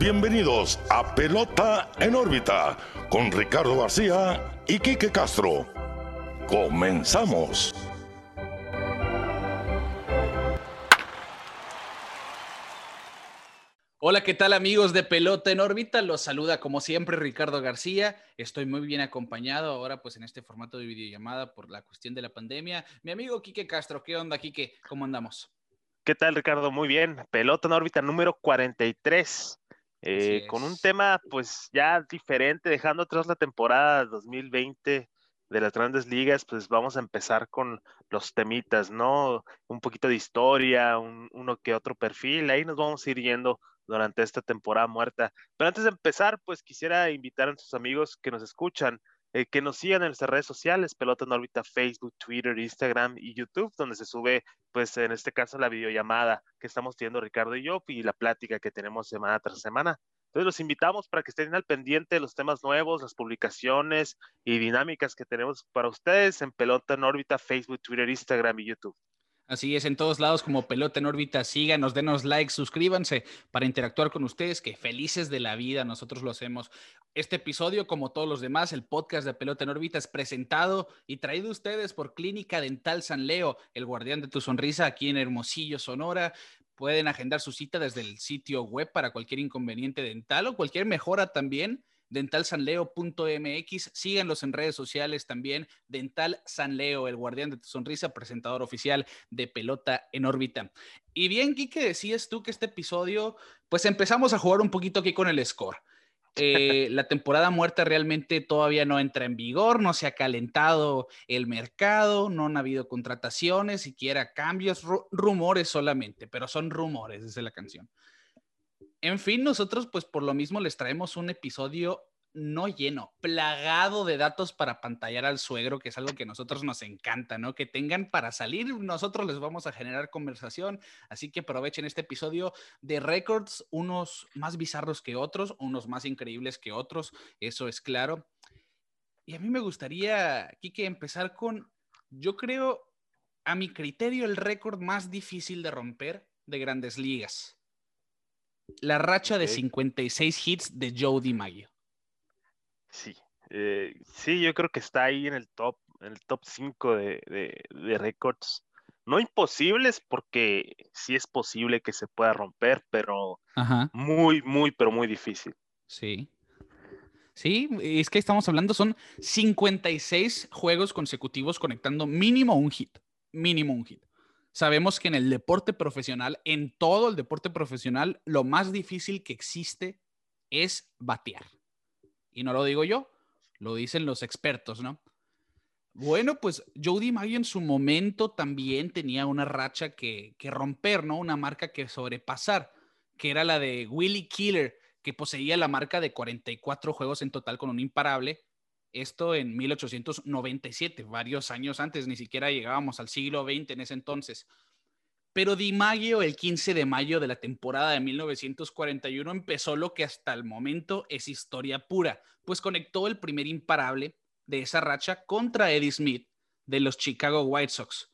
bienvenidos a Pelota en órbita con Ricardo García y Quique Castro. Comenzamos. Hola, ¿qué tal amigos de Pelota en órbita? Los saluda como siempre Ricardo García. Estoy muy bien acompañado ahora pues en este formato de videollamada por la cuestión de la pandemia. Mi amigo Quique Castro, ¿qué onda Quique? ¿Cómo andamos? ¿Qué tal Ricardo? Muy bien. Pelota en órbita número 43. Eh, con un tema pues ya diferente, dejando atrás la temporada 2020 de las grandes ligas, pues vamos a empezar con los temitas, ¿no? Un poquito de historia, uno que otro perfil, ahí nos vamos a ir yendo durante esta temporada muerta. Pero antes de empezar, pues quisiera invitar a nuestros amigos que nos escuchan, eh, que nos sigan en nuestras redes sociales, Pelota en órbita, Facebook, Twitter, Instagram y YouTube, donde se sube, pues en este caso, la videollamada que estamos teniendo Ricardo y yo y la plática que tenemos semana tras semana. Entonces los invitamos para que estén al pendiente de los temas nuevos, las publicaciones y dinámicas que tenemos para ustedes en Pelota en órbita, Facebook, Twitter, Instagram y YouTube. Así es, en todos lados como Pelota en órbita, síganos, denos like, suscríbanse para interactuar con ustedes, que felices de la vida, nosotros lo hacemos. Este episodio, como todos los demás, el podcast de Pelota en órbita es presentado y traído ustedes por Clínica Dental San Leo, el guardián de tu sonrisa aquí en Hermosillo, Sonora. Pueden agendar su cita desde el sitio web para cualquier inconveniente dental o cualquier mejora también dentalsanleo.mx. Síganlos en redes sociales también. Dental Sanleo, el guardián de tu sonrisa, presentador oficial de Pelota en órbita. Y bien, Kike, decías tú que este episodio, pues empezamos a jugar un poquito aquí con el score. Eh, la temporada muerta realmente todavía no entra en vigor, no se ha calentado el mercado, no han habido contrataciones, siquiera cambios, rumores solamente, pero son rumores desde la canción. En fin, nosotros pues por lo mismo les traemos un episodio no lleno, plagado de datos para pantallar al suegro, que es algo que a nosotros nos encanta, ¿no? Que tengan para salir, nosotros les vamos a generar conversación, así que aprovechen este episodio de récords, unos más bizarros que otros, unos más increíbles que otros, eso es claro. Y a mí me gustaría, Kike, empezar con, yo creo, a mi criterio, el récord más difícil de romper de grandes ligas la racha de 56 hits de Joe DiMaggio. Sí, eh, sí, yo creo que está ahí en el top, en el top 5 de, de, récords. No imposibles, porque sí es posible que se pueda romper, pero muy, muy, pero muy difícil. Sí. Sí, es que estamos hablando, son 56 juegos consecutivos conectando mínimo un hit. Mínimo un hit. Sabemos que en el deporte profesional, en todo el deporte profesional, lo más difícil que existe es batear. Y no lo digo yo, lo dicen los expertos, ¿no? Bueno, pues Jody Maggio en su momento también tenía una racha que, que romper, ¿no? Una marca que sobrepasar, que era la de Willie Killer, que poseía la marca de 44 juegos en total con un imparable esto en 1897, varios años antes, ni siquiera llegábamos al siglo XX en ese entonces. Pero Di Maggio, el 15 de mayo de la temporada de 1941, empezó lo que hasta el momento es historia pura, pues conectó el primer imparable de esa racha contra Eddie Smith de los Chicago White Sox.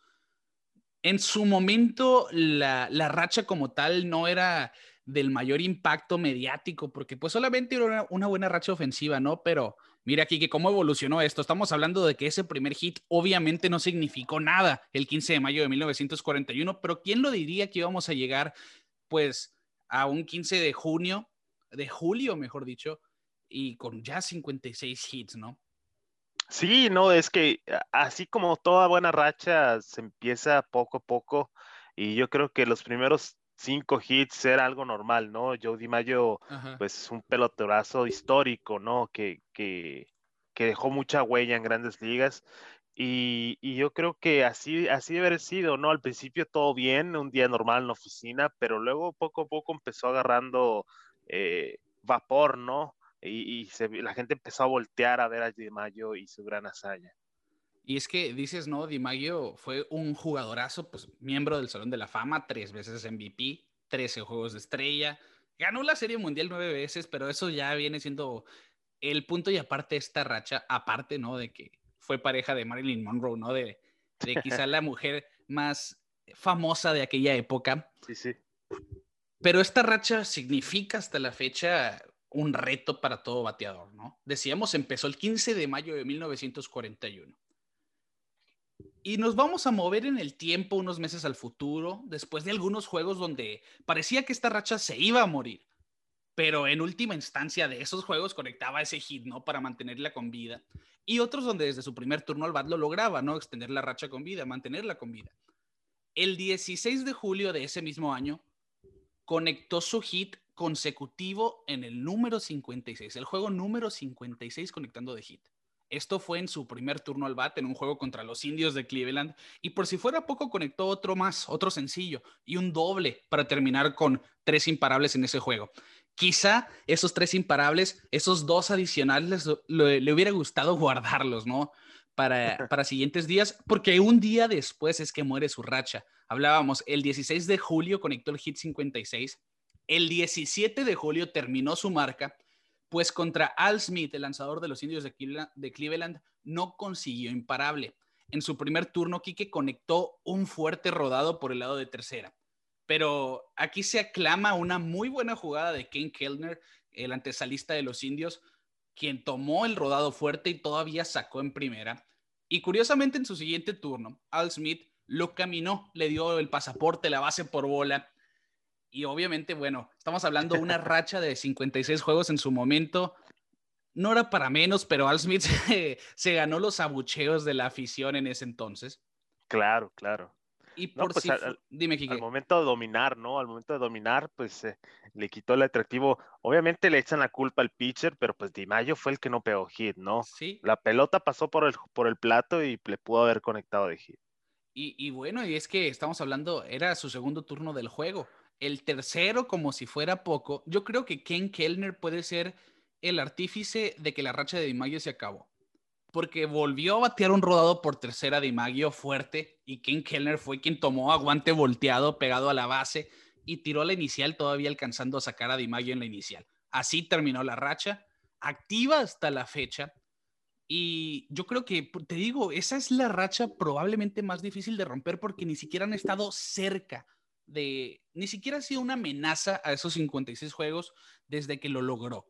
En su momento, la, la racha como tal no era del mayor impacto mediático, porque pues solamente era una, buena racha ofensiva, ¿no? Pero mira aquí que cómo evolucionó esto. Estamos hablando de que ese primer hit obviamente no significó nada el 15 de mayo de 1941, pero ¿quién lo diría que íbamos a llegar pues a un 15 de junio, de julio, mejor dicho, y con ya 56 hits, ¿no? Sí, no, es que así como toda buena racha se empieza poco a poco y yo creo que los primeros cinco hits era algo normal, ¿no? Joe DiMaggio, pues un pelotorazo histórico, ¿no? Que, que, que, dejó mucha huella en grandes ligas. Y, y, yo creo que así, así debe haber sido, ¿no? Al principio todo bien, un día normal en la oficina, pero luego poco a poco empezó agarrando eh, vapor, ¿no? Y, y se, la gente empezó a voltear a ver a DiMaggio y su gran hazaña. Y es que dices, no, Di Maggio fue un jugadorazo, pues miembro del Salón de la Fama, tres veces MVP, 13 Juegos de Estrella, ganó la Serie Mundial nueve veces, pero eso ya viene siendo el punto y aparte esta racha, aparte, ¿no? De que fue pareja de Marilyn Monroe, ¿no? De, de quizá la mujer más famosa de aquella época. Sí, sí. Pero esta racha significa hasta la fecha un reto para todo bateador, ¿no? Decíamos, empezó el 15 de mayo de 1941. Y nos vamos a mover en el tiempo unos meses al futuro, después de algunos juegos donde parecía que esta racha se iba a morir. Pero en última instancia de esos juegos conectaba ese hit, ¿no? Para mantenerla con vida. Y otros donde desde su primer turno al bat lo lograba, ¿no? Extender la racha con vida, mantenerla con vida. El 16 de julio de ese mismo año, conectó su hit consecutivo en el número 56, el juego número 56 conectando de hit. Esto fue en su primer turno al bat en un juego contra los indios de Cleveland y por si fuera poco conectó otro más, otro sencillo y un doble para terminar con tres imparables en ese juego. Quizá esos tres imparables, esos dos adicionales, le, hubiera gustado guardarlos, ¿no? Para, para siguientes días, porque un día después es que muere su racha. Hablábamos, el 16 de julio conectó el hit 56, el 17 de julio terminó su marca pues contra Al Smith, el lanzador de los indios de Cleveland, no consiguió imparable. En su primer turno, Quique conectó un fuerte rodado por el lado de tercera. Pero aquí se aclama una muy buena jugada de Ken Kellner, el antesalista de los indios, quien tomó el rodado fuerte y todavía sacó en primera. Y curiosamente en su siguiente turno, Al Smith lo caminó, le dio el pasaporte, la base por bola y obviamente, bueno, estamos hablando de una racha de 56 juegos en su momento. No era para menos, pero Al Smith se, ganó los abucheos de la afición en ese entonces. Claro, claro. Y por pues, si, dime, Kike. Al momento de dominar, ¿no? Al momento de dominar, pues eh, le quitó el atractivo. Obviamente le echan la culpa al pitcher, pero pues Di Mayo fue el que no pegó hit, ¿no? Sí. La pelota pasó por el, por el plato y le pudo haber conectado de hit. Y, y bueno, y es que estamos hablando, era su segundo turno del juego. El tercero, como si fuera poco, yo creo que Ken Kellner puede ser el artífice de que la racha de DiMaggio se acabó. Porque volvió a batear un rodado por tercera DiMaggio fuerte y Ken Kellner fue quien tomó aguante volteado pegado a la base y tiró la inicial todavía alcanzando a sacar a DiMaggio en la inicial. Así terminó la racha, activa hasta la fecha. Y yo creo que, te digo, esa es la racha probablemente más difícil de romper porque ni siquiera han estado cerca de, ni siquiera ha sido una amenaza a esos 56 juegos desde que lo logró.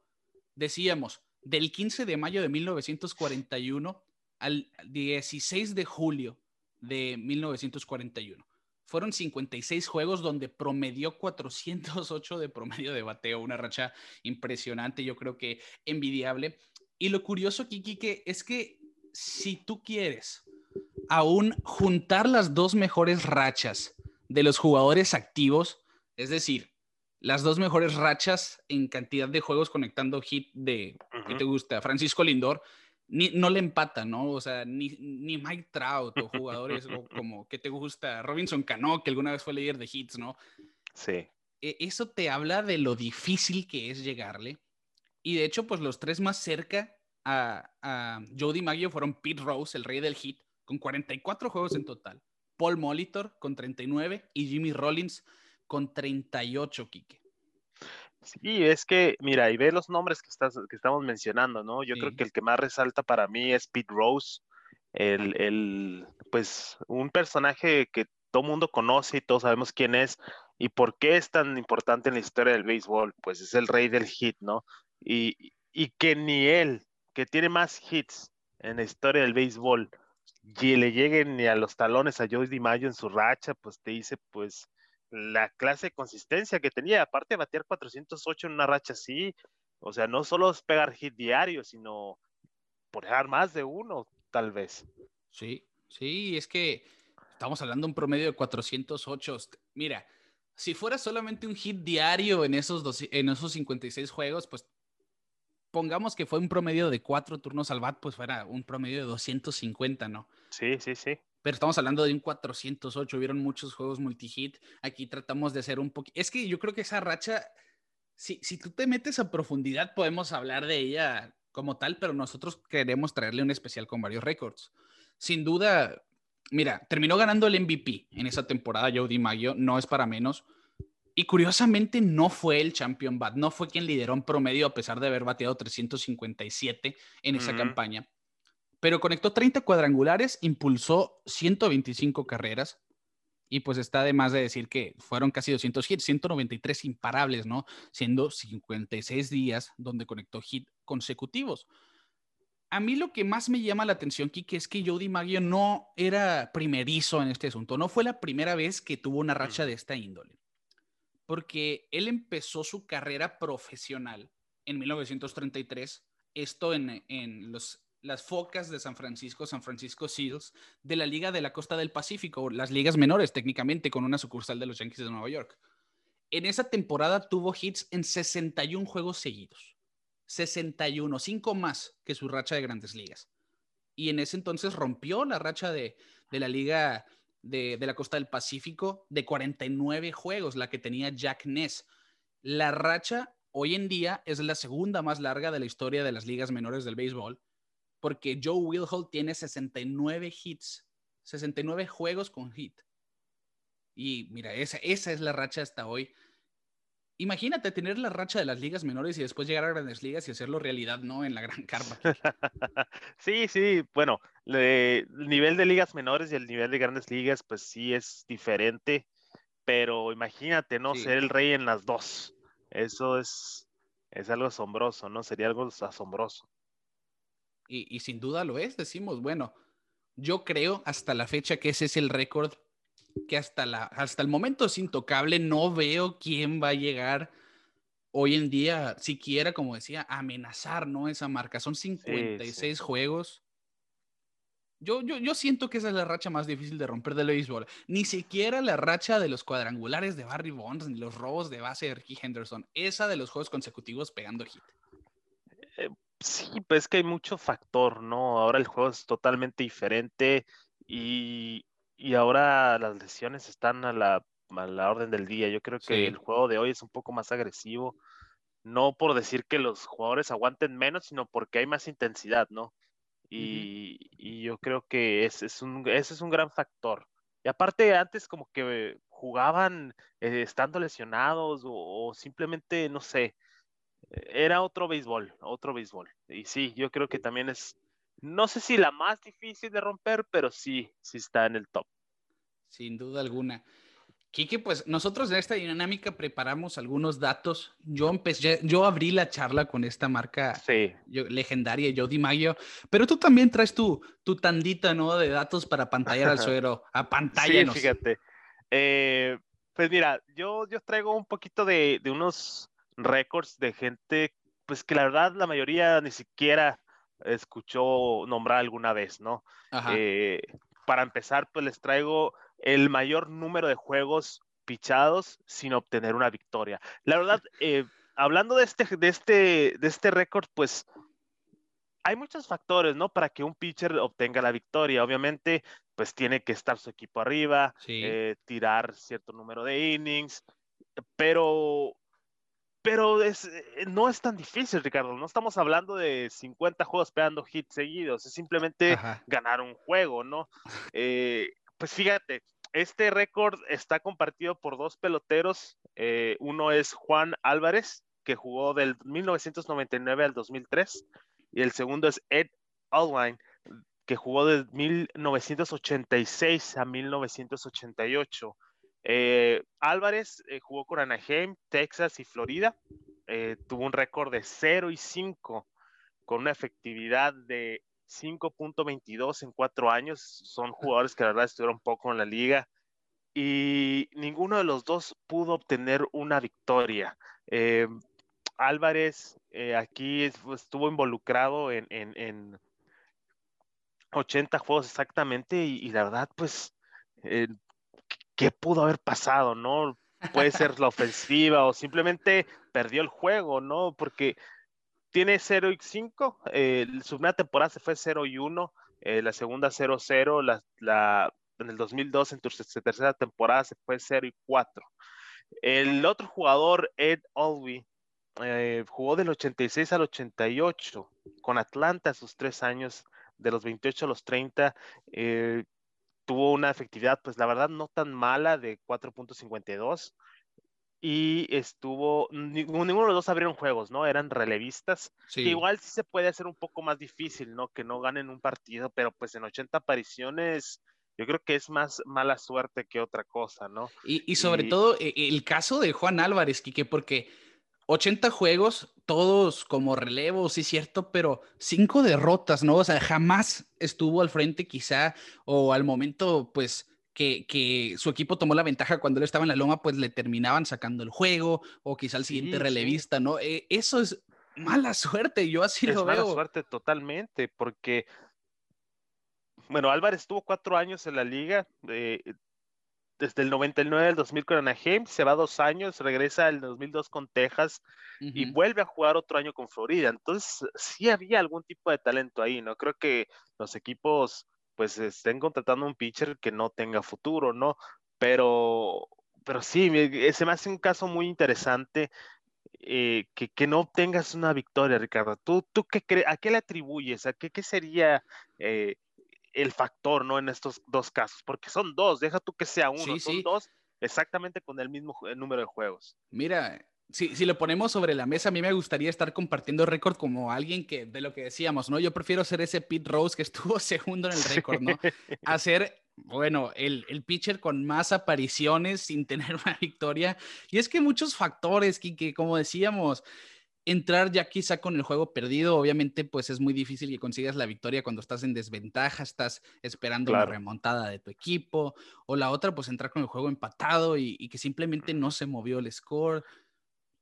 Decíamos, del 15 de mayo de 1941 al 16 de julio de 1941. Fueron 56 juegos donde promedió 408 de promedio de bateo, una racha impresionante, yo creo que envidiable. Y lo curioso, Kiki, que es que si tú quieres aún juntar las dos mejores rachas de los jugadores activos, es decir, las dos mejores rachas en cantidad de juegos conectando hit de, ¿qué te gusta? Francisco Lindor, ni, no le empata, ¿no? O sea, ni, ni Mike Trout o jugadores como, ¿qué te gusta? Robinson Cano, que alguna vez fue líder de hits, ¿no? Sí. E, eso te habla de lo difícil que es llegarle. Y de hecho, pues los tres más cerca a, a Jody Maggio fueron Pete Rose, el rey del hit, con 44 juegos en total. Paul Molitor con 39 y Jimmy Rollins con 38, Kike. Sí, es que, mira, y ve los nombres que, estás, que estamos mencionando, ¿no? Yo creo que el que más resalta para mí es Pete Rose, el, el, pues, un personaje que todo mundo conoce y todos sabemos quién es y por qué es tan importante en la historia del béisbol. Pues es el rey del hit, ¿no? Y, y que ni él, que tiene más hits en la historia del béisbol, y le lleguen ni a los talones a Joey DiMaggio en su racha, pues te dice, pues, la clase de consistencia que tenía. Aparte de batear 408 en una racha así, o sea, no solo es pegar hit diario, sino por dejar más de uno, tal vez. Sí, sí, es que estamos hablando de un promedio de 408. Mira, si fuera solamente un hit diario en esos, dos, en esos 56 juegos, pues pongamos que fue un promedio de cuatro turnos al bat, pues fuera un promedio de 250, ¿no? Sí, sí, sí. Pero estamos hablando de un 408, hubieron muchos juegos multi-hit. Aquí tratamos de hacer un poquito. Es que yo creo que esa racha, si, si tú te metes a profundidad, podemos hablar de ella como tal, pero nosotros queremos traerle un especial con varios récords. Sin duda, mira, terminó ganando el MVP en esa temporada, Jody Maggio, no es para menos. Y curiosamente no fue el champion bat, no fue quien lideró en promedio a pesar de haber bateado 357 en esa campaña. Pero conectó 30 cuadrangulares, impulsó 125 carreras Y pues está de más de decir que fueron casi 200 hits, 193 imparables, ¿no? Siendo 56 días donde conectó hit consecutivos. A mí lo que más me llama la atención, Kike, es que Jody Maggio no era primerizo en este asunto. No fue la primera vez que tuvo una racha de esta índole. Porque él empezó su carrera profesional en 1933, esto en, en los las Focas de San Francisco, San Francisco Seals, de la Liga de la Costa del Pacífico, las ligas menores técnicamente, con una sucursal de los Yankees de Nueva York. En esa temporada tuvo hits en 61 juegos seguidos. 61, cinco más que su racha de grandes ligas. Y en ese entonces rompió la racha de, la Liga de, la Costa del Pacífico de 49 juegos, la que tenía Jack Ness. La racha hoy en día es la segunda más larga de la historia de las ligas menores del béisbol porque Joe Wilholt tiene 69 hits, 69 juegos con hit. Y mira, esa, esa es la racha hasta hoy. Imagínate tener la racha de las ligas menores y después llegar a grandes ligas y hacerlo realidad, ¿no? En la gran carpa. sí, sí, bueno, el nivel de ligas menores y el nivel de grandes ligas, pues sí es diferente, pero imagínate, ¿no? Ser el rey en las dos. Eso es, es algo asombroso, ¿no? Sería algo asombroso y, sin duda lo es, decimos, bueno, yo creo hasta la fecha que ese es el récord que hasta, la, hasta el momento es intocable, no veo quién va a llegar hoy en día, siquiera, como decía, amenazar, ¿no? Esa marca. Son 56 juegos. Yo, yo, yo, siento que esa es la racha más difícil de romper del béisbol. Ni siquiera la racha de los cuadrangulares de Barry Bonds, ni los robos de base de Ricky Henderson. Esa de los juegos consecutivos pegando hit. Eh, Sí, pues que hay mucho factor, ¿no? Ahora el juego es totalmente diferente y, ahora las lesiones están a la, orden del día. Yo creo que el juego de hoy es un poco más agresivo, no por decir que los jugadores aguanten menos, sino porque hay más intensidad, ¿no? Y, yo creo que ese es, un, ese es un gran factor. Y aparte, antes como que jugaban eh, estando lesionados o simplemente, no sé, era otro béisbol, otro béisbol. Y sí, yo creo que también es, no sé si la más difícil de romper, pero sí, sí está en el top. Sin duda alguna. Kike, pues nosotros en esta dinámica preparamos algunos datos. Yo empecé, yo abrí la charla con esta marca sí. legendaria, Jody Maggio, pero tú también traes tu, tu tandita, ¿no? De datos para pantallar al suero. A pantalla. Sí, fíjate. Eh, pues mira, yo, yo traigo un poquito de, de unos récords de gente, pues que la verdad la mayoría ni siquiera escuchó nombrar alguna vez, ¿no? Eh, para empezar, pues les traigo el mayor número de juegos pichados sin obtener una victoria. La verdad, eh, hablando de este, de este, de este récord, pues hay muchos factores, ¿no? Para que un pitcher obtenga la victoria. Obviamente, pues tiene que estar su equipo arriba, eh, tirar cierto número de innings, pero pero es, eh, no es tan difícil, Ricardo. No estamos hablando de 50 juegos pegando hits seguidos, es simplemente ganar un juego, ¿no? Eh, pues fíjate, este récord está compartido por dos peloteros. Eh, uno es Juan Álvarez, que jugó del 1999 al 2003, y el segundo es Ed Alwine, que jugó del 1986 a 1988. Eh, Álvarez eh, jugó con Anaheim, Texas y Florida. Eh, tuvo un récord de 0 y 5 con una efectividad de 5.22 en cuatro años. Son jugadores que la verdad estuvieron poco en la liga y ninguno de los dos pudo obtener una victoria. Álvarez aquí estuvo involucrado en, 80 juegos exactamente y, la verdad pues qué pudo haber pasado, ¿no? Puede ser la ofensiva o simplemente perdió el juego, ¿no? Porque tiene 0 y 5, eh, su primera temporada se fue 0 y 1, eh, la segunda 0-0, la, la, en el 2002 en su tercera temporada se fue 0 y 4. El otro jugador, Ed Olby, eh, jugó del 86 al 88 con Atlanta sus tres años, de los 28 a los 30. Eh, tuvo una efectividad, pues la verdad, no tan mala de 4.52. Y estuvo, ninguno de los dos abrieron juegos, ¿no? Eran relevistas. igual sí se puede hacer un poco más difícil, ¿no? Que no ganen un partido, pero pues en 80 apariciones yo creo que es más mala suerte que otra cosa, ¿no? Y, sobre todo e, el caso de Juan Álvarez, Quique, porque 80 juegos, todos como relevo, sí cierto, pero cinco derrotas, ¿no? O sea, jamás estuvo al frente quizá o al momento, pues, que, su equipo tomó la ventaja cuando él estaba en la loma, pues le terminaban sacando el juego o quizá el siguiente relevista, ¿no? Eh, eso es mala suerte, yo así lo veo. Mala suerte totalmente, porque bueno, Álvarez tuvo cuatro años en la liga, eh, desde el 99 al 2000 con Anaheim, se va dos años, regresa el 2002 con Texas y vuelve a jugar otro año con Florida. Entonces, sí había algún tipo de talento ahí, ¿no? Creo que los equipos, pues, estén contratando un pitcher que no tenga futuro, ¿no? Pero, pero sí, se me hace un caso muy interesante. Eh, que, que, no obtengas una victoria, Ricardo. ¿Tú, tú qué ¿A qué le atribuyes? ¿A qué, qué sería eh, el factor, ¿no? En estos dos casos, porque son dos, deja tú que sea uno, son dos exactamente con el mismo número de juegos. Mira, si, si lo ponemos sobre la mesa, a mí me gustaría estar compartiendo récord como alguien que, de lo que decíamos, ¿no? Yo prefiero ser ese Pete Rose que estuvo segundo en el récord, ¿no? A ser, bueno, el, el pitcher con más apariciones sin tener una victoria. Y es que muchos factores, que como decíamos, entrar ya quizá con el juego perdido, obviamente pues es muy difícil que consigas la victoria cuando estás en desventaja, estás esperando la remontada de tu equipo, o la otra pues entrar con el juego empatado y, y, que simplemente no se movió el score.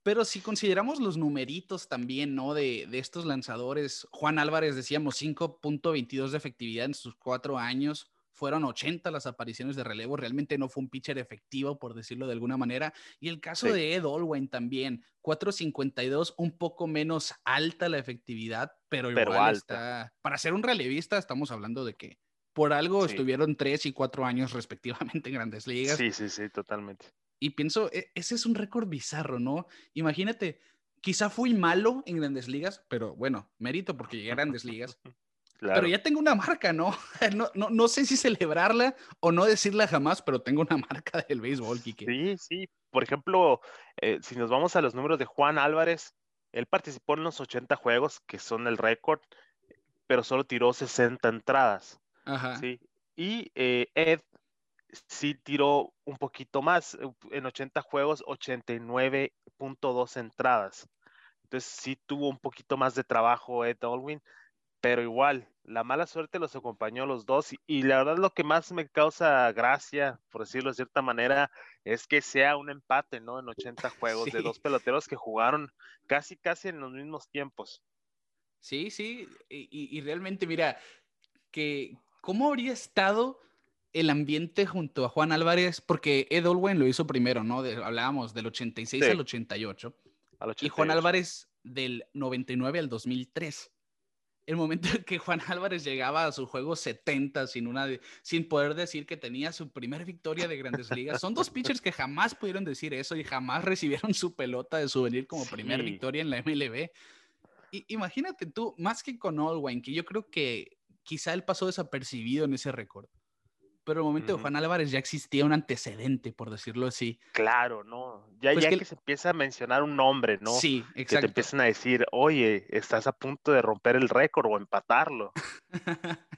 Pero si consideramos los numeritos también, ¿no? De, de estos lanzadores, Juan Álvarez decíamos 5.22 de efectividad en sus cuatro años, fueron 80 las apariciones de relevo, realmente no fue un pitcher efectivo, por decirlo de alguna manera. Y el caso de Ed Olwyn también, 4.52, un poco menos alta la efectividad, pero igual está, para ser un relevista estamos hablando de que por algo estuvieron tres y cuatro años respectivamente en grandes ligas. Sí, sí, sí, totalmente. Y pienso, e, ese es un récord bizarro, ¿no? Imagínate, quizá fui malo en grandes ligas, pero bueno, mérito porque llegué a grandes ligas. Pero ya tengo una marca, ¿no? ¿no? ¿no? sé si celebrarla o no decirla jamás, pero tengo una marca del béisbol, Kike. Sí, sí. Por ejemplo, eh, si nos vamos a los números de Juan Álvarez, él participó en los 80 juegos, que son el récord, pero solo tiró 60 entradas. Ajá. ¿sí? Y eh, Ed sí tiró un poquito más, eh, en 80 juegos, 89.2 entradas. Entonces sí tuvo un poquito más de trabajo Ed Olwin pero igual, la mala suerte los acompañó a los dos y, la verdad lo que más me causa gracia, por decirlo de cierta manera, es que sea un empate, ¿no? En 80 juegos de dos peloteros que jugaron casi, casi en los mismos tiempos. Sí, sí, y, realmente mira, que cómo habría estado el ambiente junto a Juan Álvarez, porque Ed Olwen lo hizo primero, ¿no? hablábamos del 86 al, 88, al 88, y Juan Álvarez del 99 al 2003 el momento en que Juan Álvarez llegaba a su juego 70 sin, una sin poder decir que tenía su primera victoria de grandes ligas. Son dos pitchers que jamás pudieron decir eso y jamás recibieron su pelota de souvenir como primera victoria en la MLB. Y, imagínate tú, más que con Olwine, que yo creo que quizá él pasó desapercibido en ese récord pero en el momento de Juan Álvarez ya existía un antecedente, por decirlo así. Claro, ¿no? Ya, pues ya que, se empieza a mencionar un nombre, ¿no? Sí, exacto. Que te empiezan a decir, oye, estás a punto de romper el récord o empatarlo.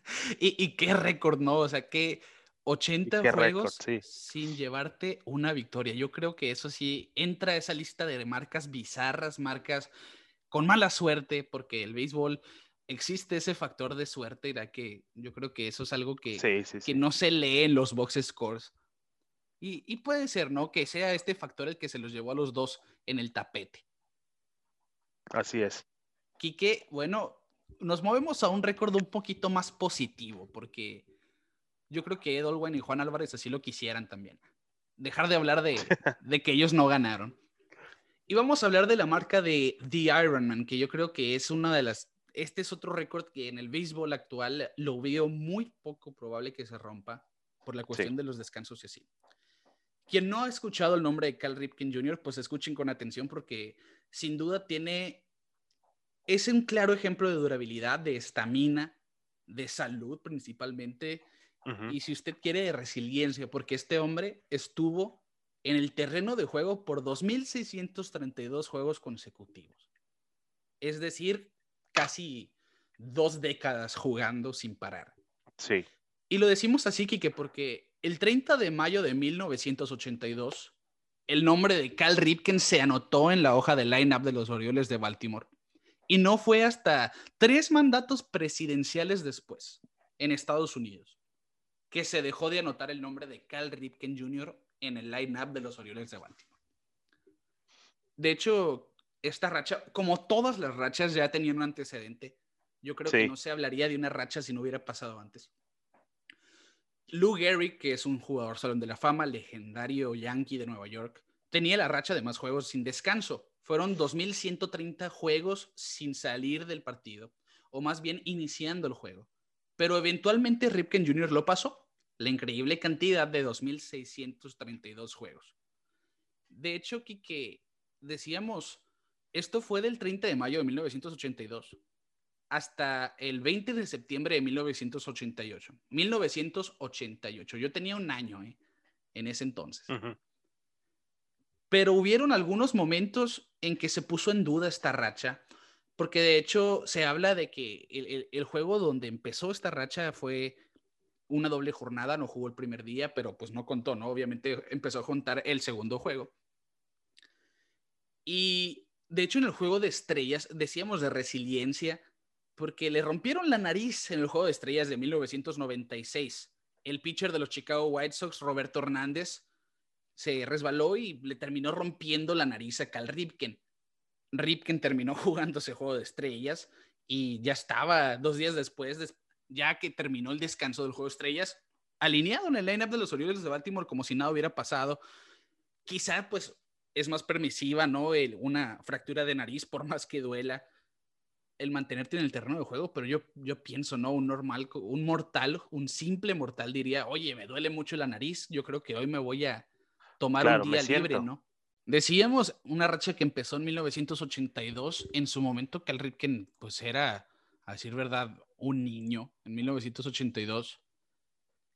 ¿Y, qué récord, ¿no? O sea, que 80 juegos sin llevarte una victoria. Yo creo que eso sí entra a esa lista de marcas bizarras, marcas con mala suerte, porque el béisbol existe ese factor de suerte, ya que yo creo que eso es algo que, que no se lee en los box scores. Y, puede ser, ¿no? Que sea este factor el que se los llevó a los dos en el tapete. Así es. Quique, bueno, nos movemos a un récord un poquito más positivo, porque yo creo que Ed Olwen y Juan Álvarez así lo quisieran también. Dejar de hablar de, de que ellos no ganaron. Y vamos a hablar de la marca de The Ironman, que yo creo que es una de las este es otro récord que en el béisbol actual lo veo muy poco probable que se rompa por la cuestión de los descansos y así. Quien no ha escuchado el nombre de Cal Ripken Jr., pues escuchen con atención porque sin duda tiene, es un claro ejemplo de durabilidad, de estamina, de salud principalmente, y si usted quiere de resiliencia, porque este hombre estuvo en el terreno de juego por 2.632 juegos consecutivos. Es decir, casi dos décadas jugando sin parar. Sí. Y lo decimos así, Kike, porque el 30 de mayo de 1982, el nombre de Cal Ripken se anotó en la hoja de line-up de los Orioles de Baltimore. Y no fue hasta tres mandatos presidenciales después, en Estados Unidos, que se dejó de anotar el nombre de Cal Ripken Jr. en el line-up de los Orioles de Baltimore. De hecho, esta racha, como todas las rachas, ya tenían un antecedente. Yo creo que no se hablaría de una racha si no hubiera pasado antes. Lou Gehrig, que es un jugador Salón de la Fama, legendario Yankee de Nueva York, tenía la racha de más juegos sin descanso. Fueron 2.130 juegos sin salir del partido, o más bien iniciando el juego. Pero eventualmente Ripken Jr. lo pasó, la increíble cantidad de 2.632 juegos. De hecho, Kike, decíamos, esto fue del 30 de mayo de 1982 hasta el 20 de septiembre de 1988. 1988. Yo tenía un año ¿eh? en ese entonces. Pero hubieron algunos momentos en que se puso en duda esta racha, porque de hecho se habla de que el, juego donde empezó esta racha fue una doble jornada, no jugó el primer día, pero pues no contó, ¿no? Obviamente empezó a juntar el segundo juego. Y de hecho en el juego de estrellas decíamos de resiliencia, porque le rompieron la nariz en el juego de estrellas de 1996. El pitcher de los Chicago White Sox, Roberto Hernández, se resbaló y le terminó rompiendo la nariz a Cal Ripken. Ripken terminó jugando ese juego de estrellas y ya estaba dos días después, ya que terminó el descanso del juego de estrellas, alineado en el lineup de los Orioles de Baltimore como si nada hubiera pasado. Quizá pues es más permisiva, ¿no? una fractura de nariz, por más que duela, el mantenerte en el terreno de juego, pero yo, yo pienso, ¿no? Un normal, un mortal, un simple mortal diría, oye, me duele mucho la nariz, yo creo que hoy me voy a, tomar un día libre, ¿no? Decíamos una racha que empezó en 1982, en su momento Cal Ripken pues era, a decir verdad, un niño en 1982.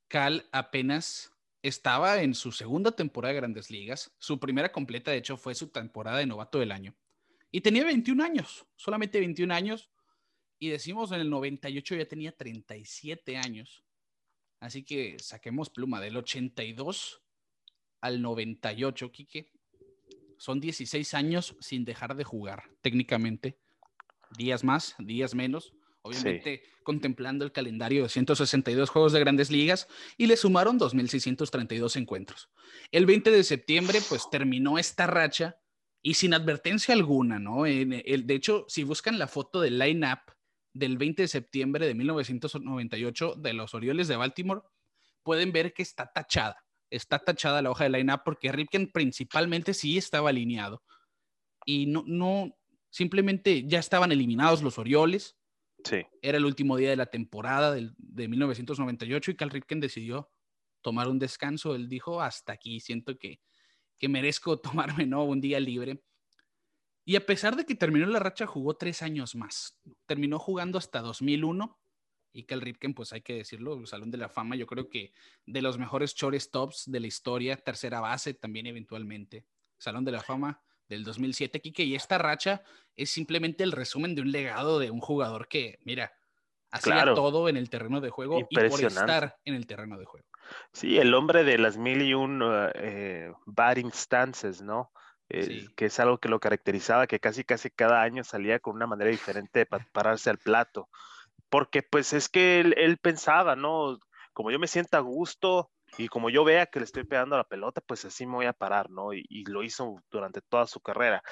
Cal apenas estaba en su segunda temporada de Grandes Ligas, su primera completa de hecho fue su temporada de novato del año, y tenía 21 años, solamente 21 años, y decimos en el 98 ya tenía 37 años. Así que saquemos pluma del 82 al 98, Quique. Son 16 años sin dejar de jugar, técnicamente. Días más, días menos. Obviamente contemplando el calendario de 162 juegos de grandes ligas y le sumaron 2.632 encuentros. El 20 de septiembre, pues terminó esta racha y sin advertencia alguna, ¿no? el, de hecho, si buscan la foto del line-up del 20 de septiembre de 1998 de los Orioles de Baltimore, pueden ver que está tachada está tachada la hoja de line-up porque Ripken principalmente sí estaba alineado. Y no, no, simplemente ya estaban eliminados los Orioles. Era el último día de la temporada de 1998 y Cal Ripken decidió tomar un descanso. Él dijo, hasta aquí, siento que, que merezco tomarme ¿no? un día libre. Y a pesar de que terminó la racha, jugó tres años más. Terminó jugando hasta 2001 y Cal Ripken, pues hay que decirlo, Salón de la Fama, yo creo que de los mejores shortstops de la historia, tercera base también eventualmente, Salón de la Fama del 2007, Kike, y esta racha es simplemente el resumen de un legado de un jugador que, mira, hacía todo en el terreno de juego y por estar en el terreno de juego. Sí, el hombre de las mil y un eh, batting stances, ¿no? Eh, que es algo que lo caracterizaba, que casi casi cada año salía con una manera diferente de pararse al plato porque pues es que él, pensaba, ¿no? Como yo me sienta a gusto y como yo vea que le estoy pegando la pelota, pues así me voy a parar, ¿no? Y, lo hizo durante toda su carrera.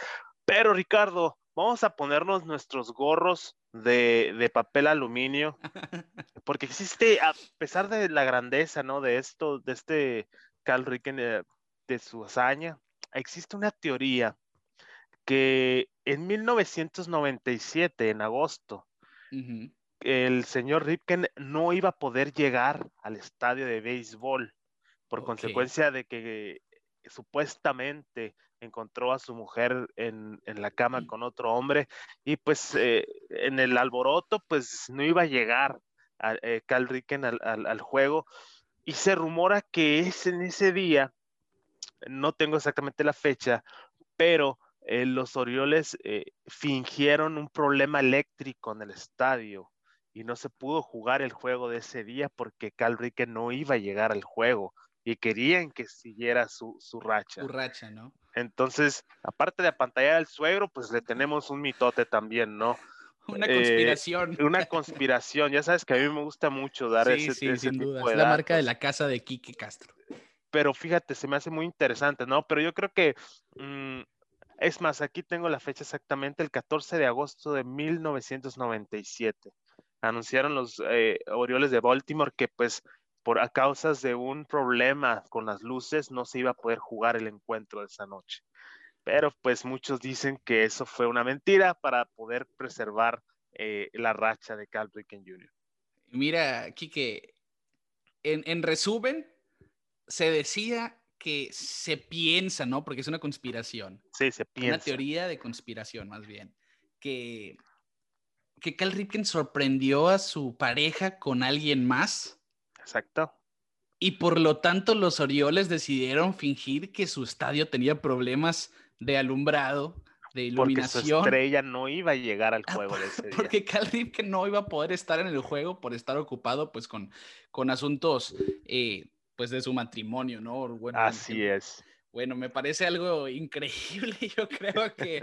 Pero Ricardo, vamos a ponernos nuestros gorros de, papel aluminio, porque existe, a pesar de la grandeza, ¿no? De esto, de este Carl Ricken, eh, de su hazaña, existe una teoría que en 1997, en agosto, el señor Ripken no iba a poder llegar al estadio de béisbol por consecuencia de que supuestamente encontró a su mujer en, la cama con otro hombre y pues eh, en el alboroto pues no iba a llegar a, eh, Cal Ricken al, juego. Y se rumora que es en ese día, no tengo exactamente la fecha, pero eh, los Orioles fingieron un problema eléctrico en el estadio y no se pudo jugar el juego de ese día porque Cal Ripken no iba a llegar al juego y querían que siguiera su, su racha. Su racha, ¿no? Entonces, aparte de apantallar al suegro, pues le tenemos un mitote también, ¿no? Una conspiración. Eh, una conspiración. Ya sabes que a mí me gusta mucho dar ese, sí, ese sin tipo duda. es la marca de la casa de Quique Castro. Pero fíjate, se me hace muy interesante, ¿no? Pero yo creo que, mm, es más, aquí tengo la fecha exactamente, el 14 de agosto de 1997. Anunciaron los eh, Orioles de Baltimore que pues por a causas de un problema con las luces no se iba a poder jugar el encuentro de esa noche. Pero pues muchos dicen que eso fue una mentira para poder preservar eh, la racha de Cal Ripken Jr. Mira, Kike, en, en resumen, se decía que se piensa, ¿no? Porque es una conspiración. Sí, se piensa. Una teoría de conspiración, más bien. Que, que Cal Ripken sorprendió a su pareja con alguien más. Exacto. Y por lo tanto, los Orioles decidieron fingir que su estadio tenía problemas de alumbrado, de iluminación. Porque su estrella no iba a llegar al juego de ese día. Porque Cal Ripken no iba a poder estar en el juego por estar ocupado pues con, con asuntos eh, pues de su matrimonio, ¿no? Bueno, Así es. Bueno, me parece algo increíble. Yo creo que,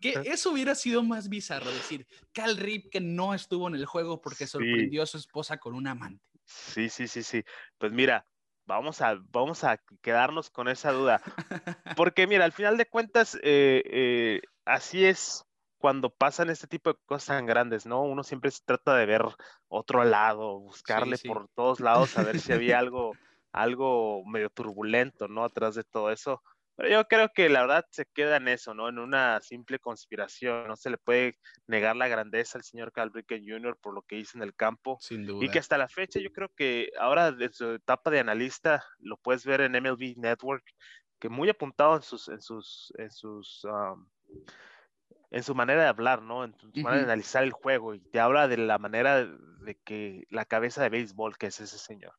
que, eso hubiera sido más bizarro. Decir, Cal Ripken no estuvo en el juego porque sorprendió a su esposa con un amante. Sí, sí, sí, sí. Pues mira, vamos a, vamos a quedarnos con esa duda. Porque mira, al final de cuentas, eh, eh, así es cuando pasan este tipo de cosas tan grandes, ¿no? Uno siempre se trata de ver otro lado, buscarle por todos lados a ver si había algo, algo medio turbulento, ¿no? Atrás de todo eso. Pero yo creo que la verdad se queda en eso, ¿no? En una simple conspiración. No se le puede negar la grandeza al señor Cal Jr. por lo que hizo en el campo. Sin duda. Y que hasta la fecha yo creo que ahora de su etapa de analista lo puedes ver en MLB Network, que muy apuntado en sus, en sus, en sus, en su manera de hablar, ¿no? En su manera de analizar el juego y te habla de la manera de que la cabeza de béisbol que es ese señor.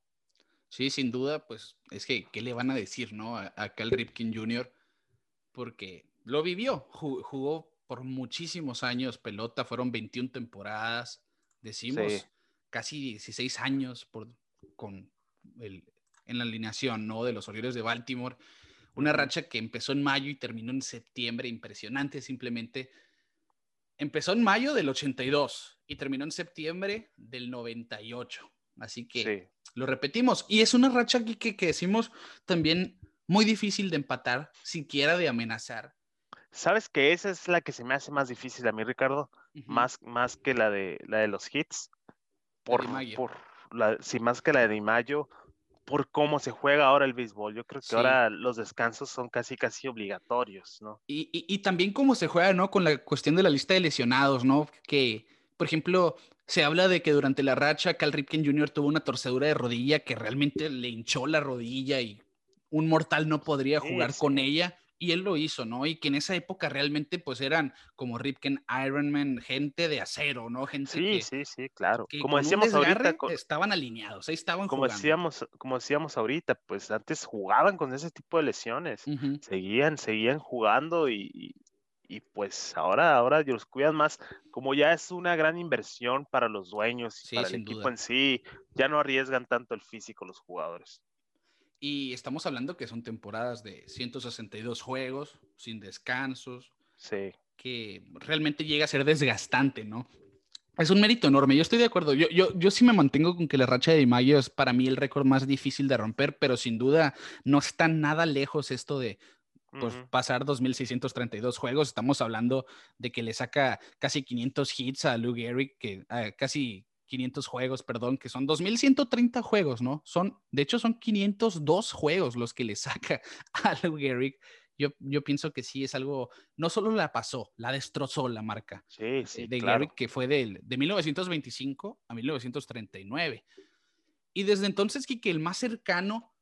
Sí, sin duda, pues es que, ¿qué le van a decir, no? A, Cal Ripken Jr., porque lo vivió, jugó, por muchísimos años pelota, fueron 21 temporadas, decimos, casi 16 años por, con el, en la alineación, ¿no? De los Orioles de Baltimore. Una racha que empezó en mayo y terminó en septiembre, impresionante simplemente empezó en mayo del 82 y terminó en septiembre del 98. Así que lo repetimos. Y es una racha aquí que, que, decimos también muy difícil de empatar, siquiera de amenazar. ¿Sabes que esa es la que se me hace más difícil a mí, Ricardo? más, más que la de, la de los hits. Por, por la, sí, más que la de Mayo, por cómo se juega ahora el béisbol. Yo creo que ahora los descansos son casi, casi obligatorios, ¿no? Y, y, también cómo se juega, ¿no? Con la cuestión de la lista de lesionados, ¿no? Que, por ejemplo, se habla de que durante la racha Cal Ripken Jr. tuvo una torcedura de rodilla que realmente le hinchó la rodilla y un mortal no podría jugar con ella y él lo hizo, ¿no? Y que en esa época realmente pues eran como Ripken Ironman, gente de acero, ¿no? Gente sí, que, sí, sí, claro. como decíamos ahorita, estaban alineados, ahí estaban como Decíamos, como decíamos ahorita, pues antes jugaban con ese tipo de lesiones, seguían, seguían jugando y, y, pues ahora, ahora los cuidan más, como ya es una gran inversión para los dueños y para el equipo en sí, ya no arriesgan tanto el físico los jugadores. Y estamos hablando que son temporadas de 162 juegos, sin descansos. Sí. Que realmente llega a ser desgastante, ¿no? Es un mérito enorme, yo estoy de acuerdo. Yo, yo, yo sí me mantengo con que la racha de Mayo es para mí el récord más difícil de romper, pero sin duda no está nada lejos esto de pues, pasar 2.632 juegos. Estamos hablando de que le saca casi 500 hits a Lou Gehrig, que casi 500 juegos, perdón, que son 2130 juegos, ¿no? Son, de hecho, son 502 juegos los que le saca a Lou Gehrig. Yo, yo pienso que sí es algo, no solo la pasó, la destrozó la marca sí, sí, de Gehrig, que fue de, de 1925 a 1939. Y desde entonces, que el más cercano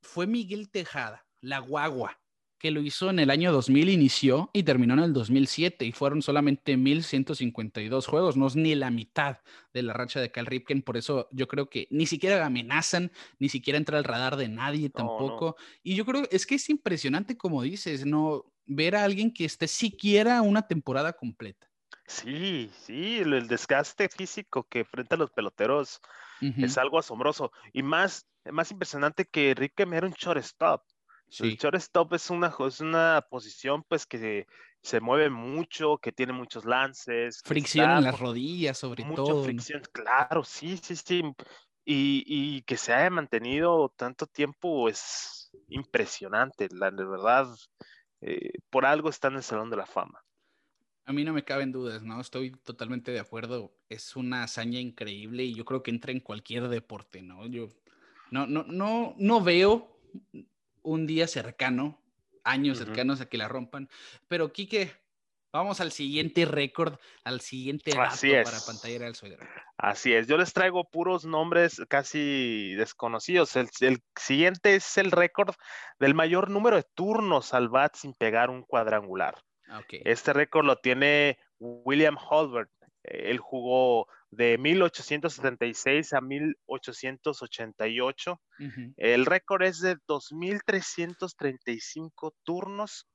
fue Miguel Tejada, la guagua, que lo hizo en el año 2000, inició y terminó en el 2007 y fueron solamente 1152 juegos, no es ni la mitad de la racha de Cal Ripken, por eso yo creo que ni siquiera amenazan, ni siquiera entra al radar de nadie tampoco. Y yo creo es que es impresionante como dices, no ver a alguien que esté siquiera una temporada completa. Sí, sí, el, desgaste físico que enfrentan los peloteros es algo asombroso. Y más, más impresionante que Enrique era un shortstop. El shortstop es una, es una posición pues que se, mueve mucho, que tiene muchos lances. Fricción en las rodillas, sobre todo. fricción, claro, sí, sí, sí. Y, y, que se haya mantenido tanto tiempo es impresionante, la, verdad. Eh, por algo está en el Salón de la Fama. A mí no me caben dudas, ¿no? Estoy totalmente de acuerdo. Es una hazaña increíble y yo creo que entra en cualquier deporte, ¿no? Yo no, no, no, no veo un día cercano, años cercanos a que la rompan, pero Quique, vamos al siguiente récord, al siguiente dato para pantalla del Así es, yo les traigo puros nombres casi desconocidos. El, el siguiente es el récord del mayor número de turnos al bat sin pegar un cuadrangular. Ah, este récord lo tiene William Holbert. Él jugó de 1876 a 1888. El récord es de 2.335 turnos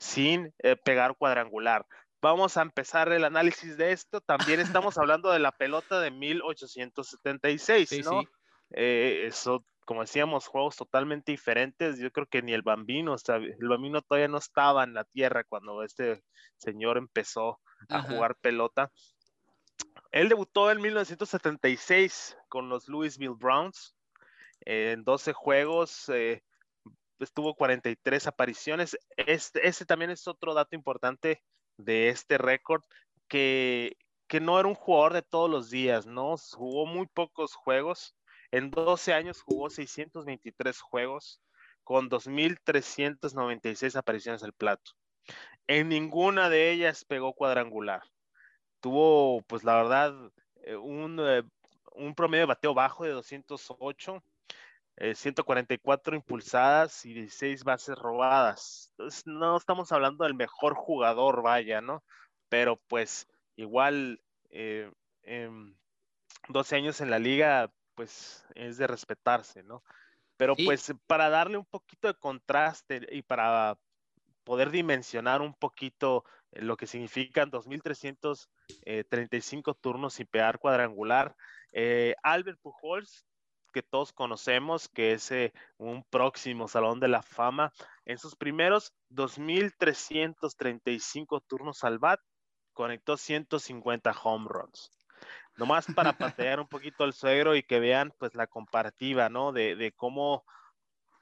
sin eh, pegar cuadrangular. Vamos a empezar el análisis de esto. También estamos hablando de la pelota de 1876, ¿no? Eh, eso como decíamos, juegos totalmente diferentes. Yo creo que ni el Bambino, el Bambino todavía no estaba en la tierra cuando este señor empezó a jugar pelota. Él debutó en 1976 con los Louisville Browns. en 12 juegos, eh, estuvo 43 apariciones. Este, este también es otro dato importante de este récord, que, que no era un jugador de todos los días, ¿no? Jugó muy pocos juegos en 12 años jugó 623 juegos con 2.396 apariciones al plato. En ninguna de ellas pegó cuadrangular. Tuvo, pues la verdad, eh, un, eh, un promedio de bateo bajo de 208, 144 eh, impulsadas y 16 bases robadas. Entonces, no estamos hablando del mejor jugador, vaya, ¿no? Pero pues igual, 12 años en la liga, pues es de respetarse, ¿no? Pero pues para darle un poquito de contraste y para poder dimensionar un poquito lo que significan 2.335 eh, turnos sin pegar cuadrangular, eh, Albert Pujols, que todos conocemos, que es eh, un próximo Salón de la Fama, en sus primeros 2.335 turnos al bat, conectó 150 home runs. Nomás para patear un poquito al suegro y que vean pues la comparativa, ¿no? De, de cómo,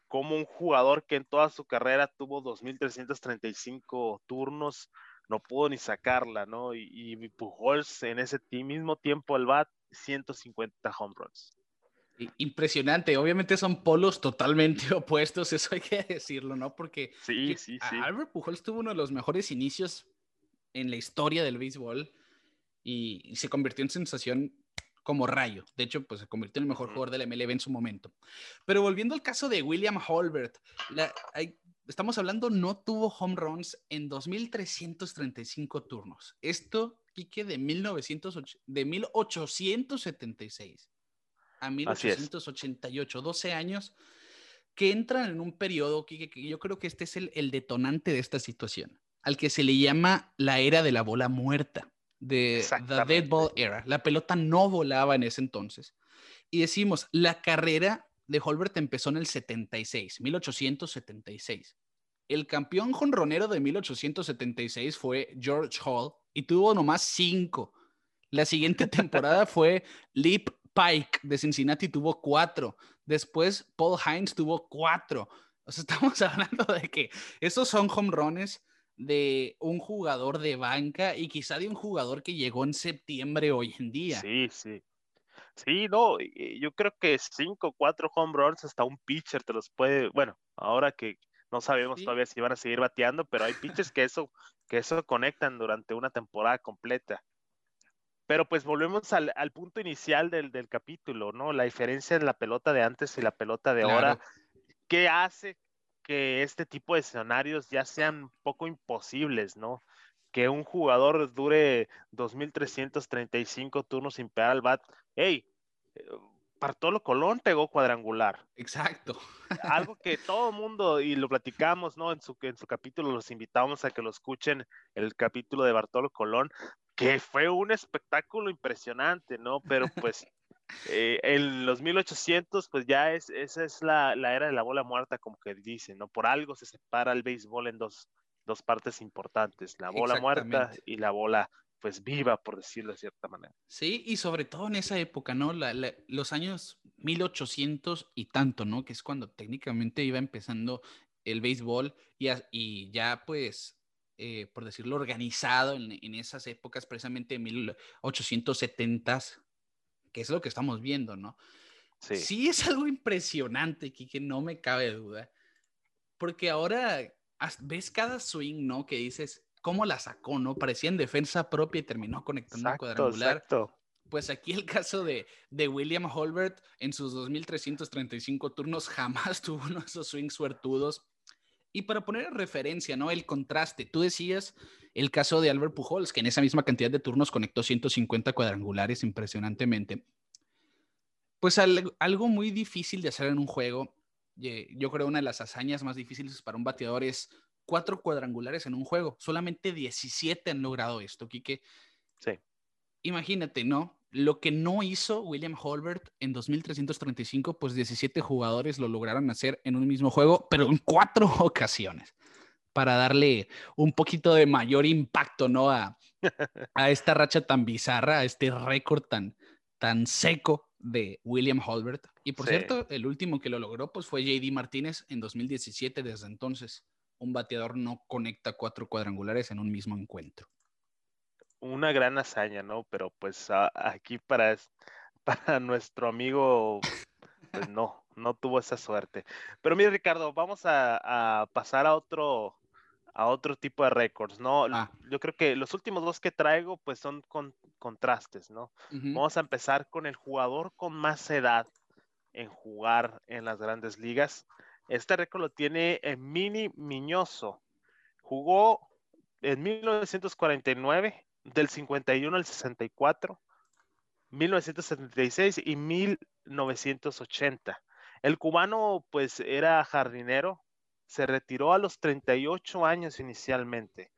cómo un jugador que en toda su carrera tuvo 2.335 turnos, no pudo ni sacarla, ¿no? Y, y Pujols en ese mismo tiempo al bat, 150 home runs. Impresionante, obviamente son polos totalmente opuestos, eso hay que decirlo, ¿no? Porque sí, sí, sí. Albert Pujols tuvo uno de los mejores inicios en la historia del béisbol y, se convirtió en sensación como rayo. De hecho, pues se convirtió en el mejor jugador del MLB en su momento. Pero volviendo al caso de William Holbert, estamos hablando, no tuvo home runs en 2.335 turnos. Esto, Quique, de, 1900, de 1876 a 1888, 12 años, que entran en un periodo, Quique, que yo creo que este es el, el detonante de esta situación, al que se le llama la era de la bola muerta de The Dead Ball Era. La pelota no volaba en ese entonces. Y decimos, la carrera de Holbert empezó en el 76, 1876. El campeón jonronero de 1876 fue George Hall y tuvo nomás cinco. La siguiente temporada fue Leap Pike de Cincinnati, tuvo cuatro. Después Paul Hines tuvo cuatro. O sea, estamos hablando de que esos son home runs de un jugador de banca y quizá de un jugador que llegó en septiembre hoy en día. Sí, sí. Sí, no, yo creo que cinco, cuatro home runs hasta un pitcher te los puede, bueno, ahora que no sabemos todavía si van a seguir bateando, pero hay pitchers que eso, que eso conectan durante una temporada completa. Pero pues volvemos al, punto inicial del, del, capítulo, ¿no? La diferencia en la pelota de antes y la pelota de ahora. ¿Qué hace que este tipo de escenarios ya sean poco imposibles, ¿no? Que un jugador dure 2.335 turnos sin pegar al bat. ¡Ey! Eh, Bartolo Colón pegó cuadrangular. Exacto. Algo que todo mundo, y lo platicamos, ¿no? En su, en su capítulo, los invitamos a que lo escuchen, el capítulo de Bartolo Colón. que fue un espectáculo impresionante, ¿no? Pero pues eh, en los 1800, pues ya es, esa es la, era de la bola muerta, como que dicen, ¿no? Por algo se separa el béisbol en dos, dos partes importantes, la bola muerta y la bola pues viva, por decirlo de cierta manera. Sí, y sobre todo en esa época, ¿no? los años 1800 y tanto, ¿no? Que es cuando técnicamente iba empezando el béisbol y, y ya pues, eh, por decirlo, organizado en, en, esas épocas, precisamente en 1870s, que es lo que estamos viendo, ¿no? Sí. sí es algo impresionante, que no me cabe duda, porque ahora ves cada swing, ¿no? Que dices, ¿cómo la sacó, no? Parecía en defensa propia y terminó conectando exacto, cuadrangular. Exacto. Pues aquí el caso de, de William Holbert en sus 2.335 turnos jamás tuvo uno de esos swings suertudos. Y para poner en referencia, ¿no? El contraste, tú decías el caso de Albert Pujols, que en esa misma cantidad de turnos conectó 150 cuadrangulares impresionantemente. Pues algo muy difícil de hacer en un juego, yo creo una de las hazañas más difíciles para un bateador es cuatro cuadrangulares en un juego. Solamente 17 han logrado esto, Quique. Sí. Imagínate, ¿no? Lo que no hizo William Holbert en 2335, pues 17 jugadores lo lograron hacer en un mismo juego, pero en cuatro ocasiones, para darle un poquito de mayor impacto, ¿no? A, a esta racha tan bizarra, a este récord tan, tan seco de William Holbert. Y por cierto, el último que lo logró, pues fue JD Martínez en 2017, desde entonces un bateador no conecta cuatro cuadrangulares en un mismo encuentro. Una gran hazaña, ¿no? Pero pues aquí para, para nuestro amigo, pues no, no tuvo esa suerte. Pero mira, Ricardo, vamos a, pasar a otro, a otro tipo de récords, ¿no? Ah. Yo creo que los últimos dos que traigo, pues son con, contrastes, ¿no? Vamos a empezar con el jugador con más edad en jugar en las grandes ligas. Este récord lo tiene Mini Miñoso. Jugó en 1949, del 51 al 64, 1976 y 1980. El cubano pues era jardinero, se retiró a los 38 años inicialmente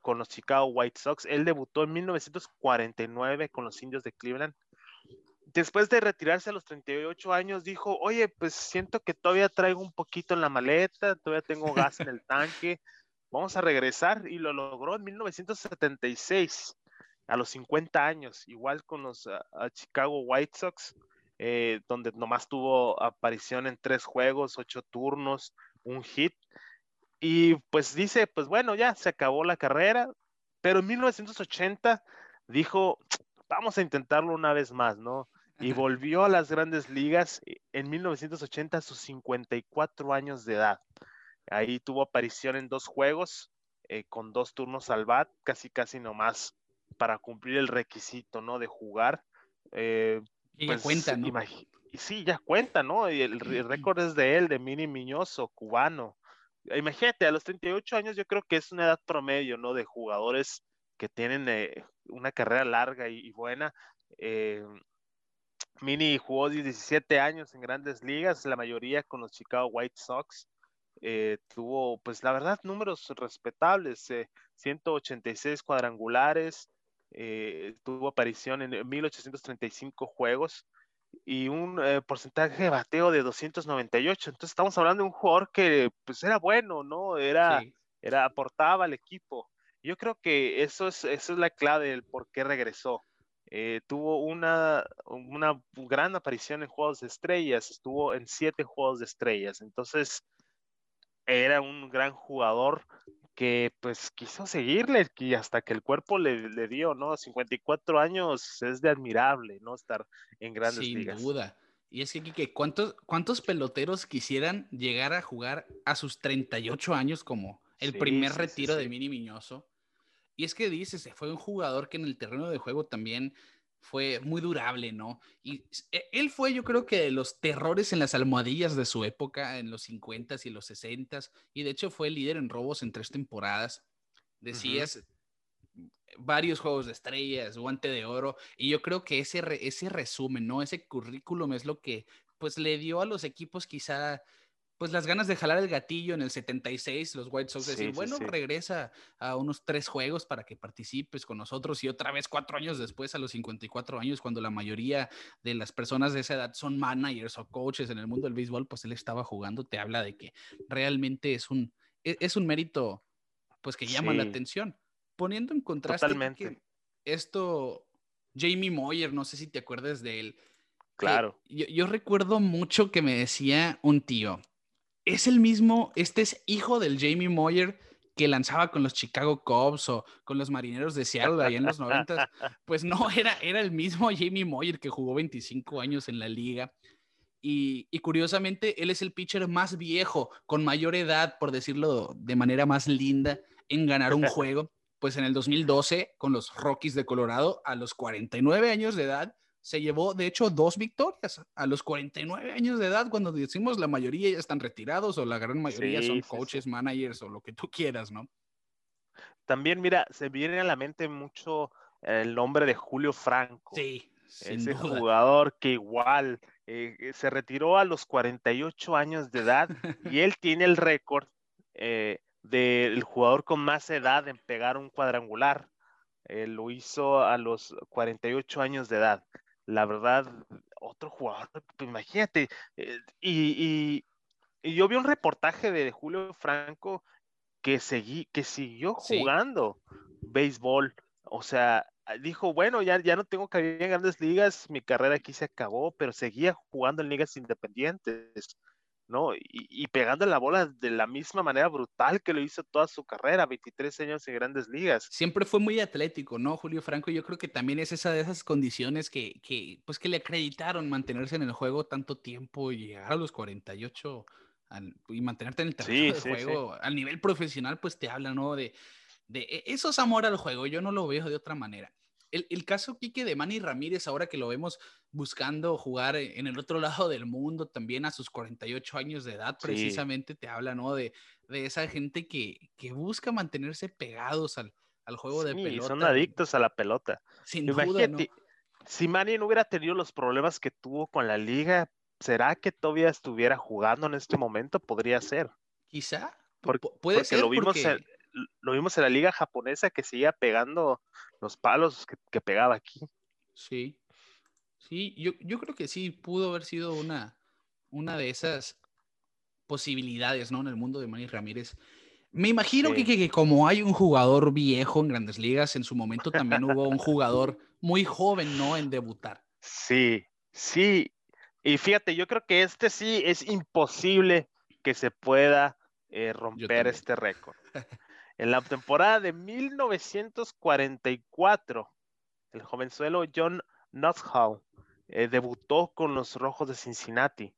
con los Chicago White Sox. Él debutó en 1949 con los Indios de Cleveland después de retirarse a los 38 años, dijo, oye, pues siento que todavía traigo un poquito en la maleta, todavía tengo gas en el tanque, vamos a regresar y lo logró en 1976, a los 50 años, igual con los Chicago White Sox, eh, donde nomás tuvo aparición en tres juegos, ocho turnos, un hit. Y pues dice, pues bueno, ya se acabó la carrera, pero en 1980 dijo, vamos a intentarlo una vez más, ¿no? y volvió a las grandes ligas en 1980 a sus 54 años de edad. Ahí tuvo aparición en dos juegos, eh, con dos turnos al bat, casi casi nomás para cumplir el requisito, ¿no? De jugar. Eh, y pues, cuenta, ¿no? Sí, ya cuenta, ¿no? Y el, récord es de él, de Mini Miñoso, cubano. Imagínate, a los 38 años yo creo que es una edad promedio, ¿no? De jugadores que tienen eh, una carrera larga y, buena. Eh, Mini jugó 17 años en grandes ligas, la mayoría con los Chicago White Sox. Eh, tuvo, pues la verdad, números respetables, 186 eh, cuadrangulares, eh, tuvo aparición en 1835 juegos y un porcentaje de bateo de 298. Entonces estamos hablando de un jugador que pues era bueno, ¿no? Era, era aportaba al equipo. Yo creo que eso es, eso es la clave del por qué regresó. Eh, tuvo una, una gran aparición en Juegos de Estrellas, estuvo en siete Juegos de Estrellas, entonces era un gran jugador que pues quiso seguirle y hasta que el cuerpo le, dio, ¿no? 54 años es de admirable, ¿no? Estar en grandes ligas. Sin duda. Y es que, ¿cuántos, ¿cuántos peloteros quisieran llegar a jugar a sus 38 años como el primer retiro de Mini Miñoso? Y es que dices, fue un jugador que en el terreno de juego también fue muy durable, ¿no? Y e, él fue, yo creo que de los terrores en las almohadillas de su época, en los 50s y los 60s, y de hecho fue líder en robos en tres temporadas. Decías varios juegos de estrellas, guante de oro, y yo creo que ese, ese resumen, ¿no? Ese currículum es lo que pues le dio a los equipos quizá pues las ganas de jalar el gatillo en el 76, los White Sox decir, bueno, regresa a unos tres juegos para que participes con nosotros y otra vez cuatro años después, a los 54 años, cuando la mayoría de las personas de esa edad son managers o coaches en el mundo del béisbol, pues él estaba jugando, te habla de que realmente es un, e, es un mérito, pues que llama la atención. Poniendo en contraste esto, Jamie Moyer, no sé si te acuerdas de él. Claro. yo recuerdo mucho que me decía un tío, es el mismo, este es hijo del Jamie Moyer que lanzaba con los Chicago Cubs o con los Marineros de Seattle ahí en los 90. Pues no, era, era el mismo Jamie Moyer que jugó 25 años en la liga. Y, y, curiosamente, él es el pitcher más viejo, con mayor edad, por decirlo de manera más linda, en ganar un juego. Pues en el 2012, con los Rockies de Colorado, a los 49 años de edad, se llevó, de hecho, dos victorias a los 49 años de edad, cuando decimos la mayoría ya están retirados o la gran mayoría son coaches, managers o lo que tú quieras, ¿no? También, mira, se viene a la mente mucho el nombre de Julio Franco. Sí. Ese jugador que igual eh, eh, se retiró a los 48 años de edad y él tiene el récord eh, del jugador con más edad en pegar un cuadrangular. lo hizo a los 48 años de edad la verdad, otro jugador, pues, imagínate, eh, y, yo vi un reportaje de Julio Franco que, seguí, que siguió jugando béisbol, o sea, dijo, bueno, ya, ya no tengo cabida en grandes ligas, mi carrera aquí se acabó, pero seguía jugando en ligas independientes. ¿No? Y, pegando la bola de la misma manera brutal que lo hizo toda su carrera, 23 años en grandes ligas. Siempre fue muy atlético, ¿no, Julio Franco? Yo creo que también es esa de esas condiciones que, que pues que le acreditaron mantenerse en el juego tanto tiempo y llegar a los 48 y mantenerte en el terreno de juego al nivel profesional, pues te habla, ¿no? De, de e, eso es amor al juego, yo no lo veo de otra manera. El, el, caso, Quique, de Manny Ramírez, ahora que lo vemos buscando jugar e, en el otro lado del mundo, también a sus 48 años de edad, precisamente te habla, ¿no? De, de esa gente que, que, busca mantenerse pegados al, al juego de pelota. son adictos a la pelota. Sin duda, ¿no? Si Manny no hubiera tenido los problemas que tuvo con la liga, ¿será que todavía estuviera jugando en este momento? Podría ser. Quizá. puede ser. Lo vimos porque lo vimos en la liga japonesa que seguía pegando los palos que, pegaba aquí. Sí, sí, yo, yo, creo que sí pudo haber sido una, una de esas posibilidades, ¿no? En el mundo de Manny Ramírez. Me imagino que, que, como hay un jugador viejo en grandes ligas, en su momento también hubo un jugador muy joven, ¿no? En debutar. Sí, sí. Y fíjate, yo creo que este sí es imposible que se pueda eh, romper este récord. En la temporada de 1944, el jovenzuelo John Nussbaum eh, debutó con los Rojos de Cincinnati.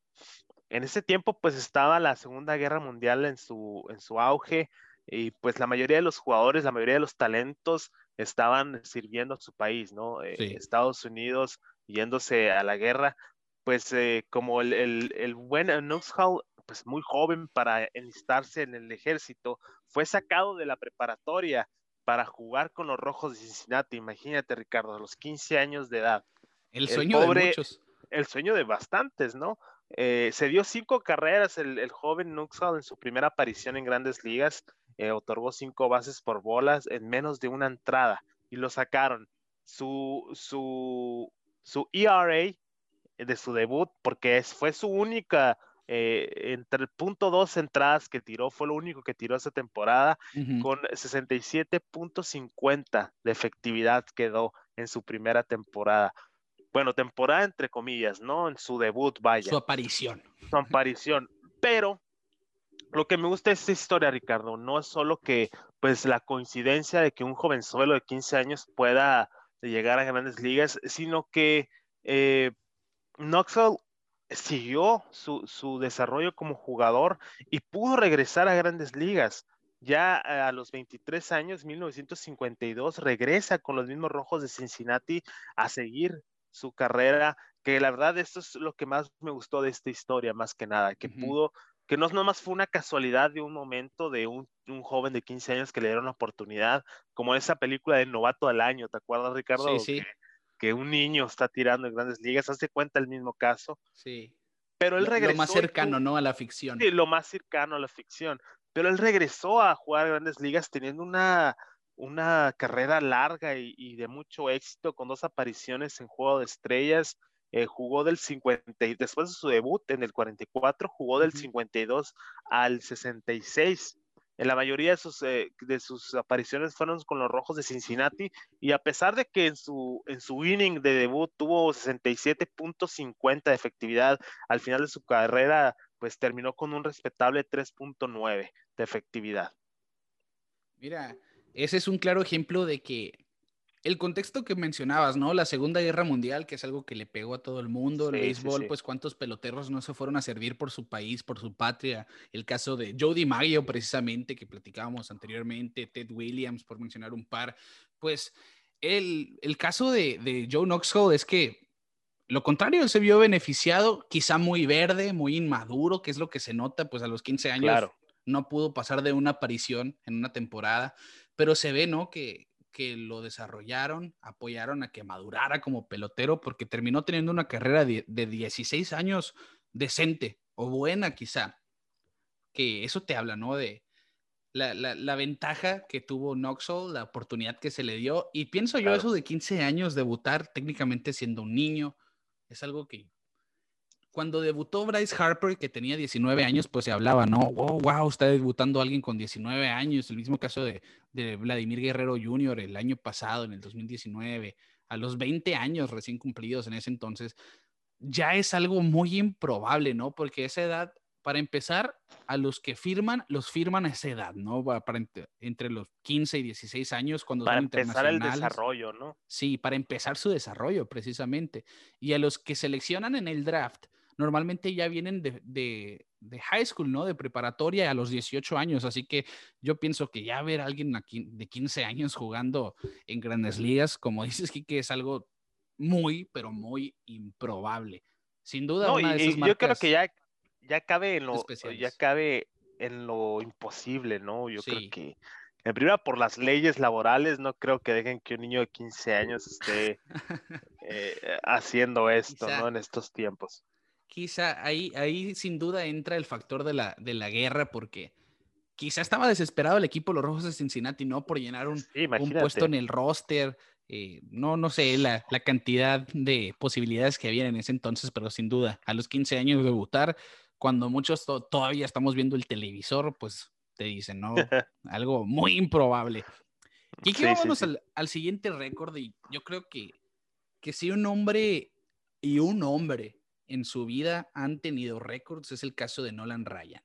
En ese tiempo, pues estaba la Segunda Guerra Mundial en su, en su auge y pues la mayoría de los jugadores, la mayoría de los talentos estaban sirviendo a su país, ¿no? Eh, Estados Unidos yéndose a la guerra, pues eh, como el, el, el buen Nussbaum pues muy joven para enlistarse en el ejército, fue sacado de la preparatoria para jugar con los Rojos de Cincinnati. Imagínate, Ricardo, a los 15 años de edad. El sueño de muchos. El sueño de bastantes, ¿no? Eh, se dio cinco carreras el, joven Nuxall en su primera aparición en grandes ligas. Eh, otorgó cinco bases por bolas en menos de una entrada y lo sacaron. Su, su, su ERA de su debut, porque fue su única eh, entre el punto dos entradas que tiró, fue lo único que tiró esa temporada, con 67.50 de efectividad quedó en su primera temporada. Bueno, temporada entre comillas, ¿no? En su debut, vaya. Su aparición. Su aparición. Pero lo que me gusta de esta historia, Ricardo, no es solo que, pues, la coincidencia de que un jovenzuelo de 15 años pueda llegar a grandes ligas, sino que eh, Knoxville siguió su, desarrollo como jugador y pudo regresar a grandes ligas. Ya a los 23 años, 1952, regresa con los mismos rojos de Cincinnati a seguir su carrera, que la verdad esto es lo que más me gustó de esta historia, más que nada, que pudo, que no nomás fue una casualidad de un momento de un, joven de 15 años que le dieron la oportunidad, como esa película de Novato del Año, ¿te acuerdas, Ricardo? Sí, sí que un niño está tirando en grandes ligas, hace cuenta el mismo caso. Sí. pero él regresó. Lo más cercano, ¿no? A la ficción. Sí, lo más cercano a la ficción. Pero él regresó a jugar grandes ligas teniendo una, una carrera larga y, de mucho éxito con dos apariciones en Juego de Estrellas. Eh, jugó del 50, después de su debut en el 44, jugó del 52 al 66 en la mayoría de sus, eh, de sus apariciones fueron con los Rojos de Cincinnati y a pesar de que en su, en su inning de debut tuvo 67.50 de efectividad, al final de su carrera pues terminó con un respetable 3.9 de efectividad. Mira, ese es un claro ejemplo de que el contexto que mencionabas, ¿no? La Segunda Guerra Mundial, que es algo que le pegó a todo el mundo, el béisbol, pues cuántos peloteros no se fueron a servir por su país, por su patria. El caso de Jody Maggio, precisamente, que platicábamos anteriormente, Ted Williams, por mencionar un par. Pues el, el caso de, de Joe Knoxville es que lo contrario, él se vio beneficiado, quizá muy verde, muy inmaduro, que es lo que se nota, pues a los 15 años no pudo pasar de una aparición en una temporada, pero se ve, ¿no? Que, que lo desarrollaron, apoyaron a que madurara como pelotero, porque terminó teniendo una carrera de, 16 años decente o buena quizá. Que eso te habla, ¿no? De la, ventaja que tuvo Knoxville, la oportunidad que se le dio. Y pienso yo eso de 15 años, debutar técnicamente siendo un niño, es algo que cuando debutó Bryce Harper, que tenía 19 años, pues se hablaba, ¿no? Wow, wow, está debutando alguien con 19 años. El mismo caso de, Vladimir Guerrero Jr. el año pasado, en el 2019, a los 20 años recién cumplidos en ese entonces, ya es algo muy improbable, ¿no? Porque esa edad, para empezar, a los que firman, los firman a esa edad, ¿no? Para, entre, los 15 y 16 años, cuando para empezar el desarrollo, ¿no? Sí, para empezar su desarrollo, precisamente. Y a los que seleccionan en el draft, normalmente ya vienen de, high school, ¿no? De preparatoria a los 18 años. Así que yo pienso que ya ver a alguien aquí de 15 años jugando en grandes ligas, como dices, que es algo muy, pero muy improbable. Sin duda, una de esas Yo creo que ya, ya cabe en lo, ya cabe en lo imposible, ¿no? Yo creo que en primera por las leyes laborales no creo que dejen que un niño de 15 años esté eh, haciendo esto, ¿no? En estos tiempos quizá ahí, ahí sin duda entra el factor de la, de la guerra porque quizá estaba desesperado el equipo Los Rojos de Cincinnati, ¿no? Por llenar un, un puesto en el roster. Eh, no, no sé la, la, cantidad de posibilidades que había en ese entonces, pero sin duda, a los 15 años debutar, cuando muchos todavía estamos viendo el televisor, pues te dicen, ¿no? Algo muy improbable. Y aquí vámonos Al, al, siguiente récord y yo creo que, que si un hombre y un hombre en su vida han tenido récords es el caso de Nolan Ryan.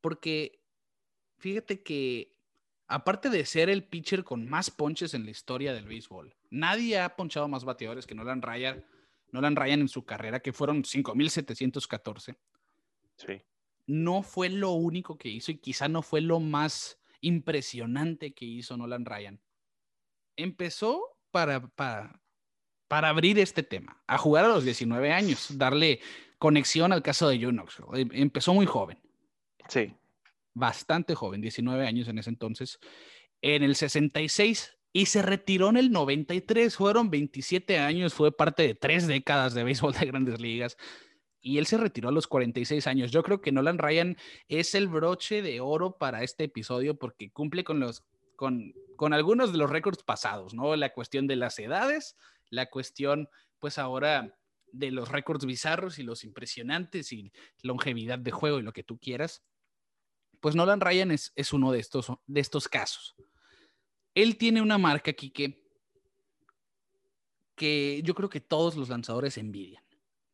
Porque fíjate que aparte de ser el pitcher con más ponches en la historia del béisbol, nadie ha ponchado más bateadores que Nolan Ryan, Nolan Ryan en su carrera, que fueron 5.714. Sí. No fue lo único que hizo y quizá no fue lo más impresionante que hizo Nolan Ryan. Empezó para, para, para abrir este tema, a jugar a los 19 años, darle conexión al caso de John Knoxville. Em, empezó muy joven. Sí. Bastante joven, 19 años en ese entonces. En el 66 y se retiró en el 93. Fueron 27 años, fue parte de tres décadas de béisbol de grandes ligas. Y él se retiró a los 46 años. Yo creo que Nolan Ryan es el broche de oro para este episodio porque cumple con los con, con algunos de los récords pasados, ¿no? La cuestión de las edades, la cuestión, pues ahora de los récords bizarros y los impresionantes y longevidad de juego y lo que tú quieras, pues Nolan Ryan es, uno de estos, de estos casos. Él tiene una marca aquí que, que yo creo que todos los lanzadores envidian.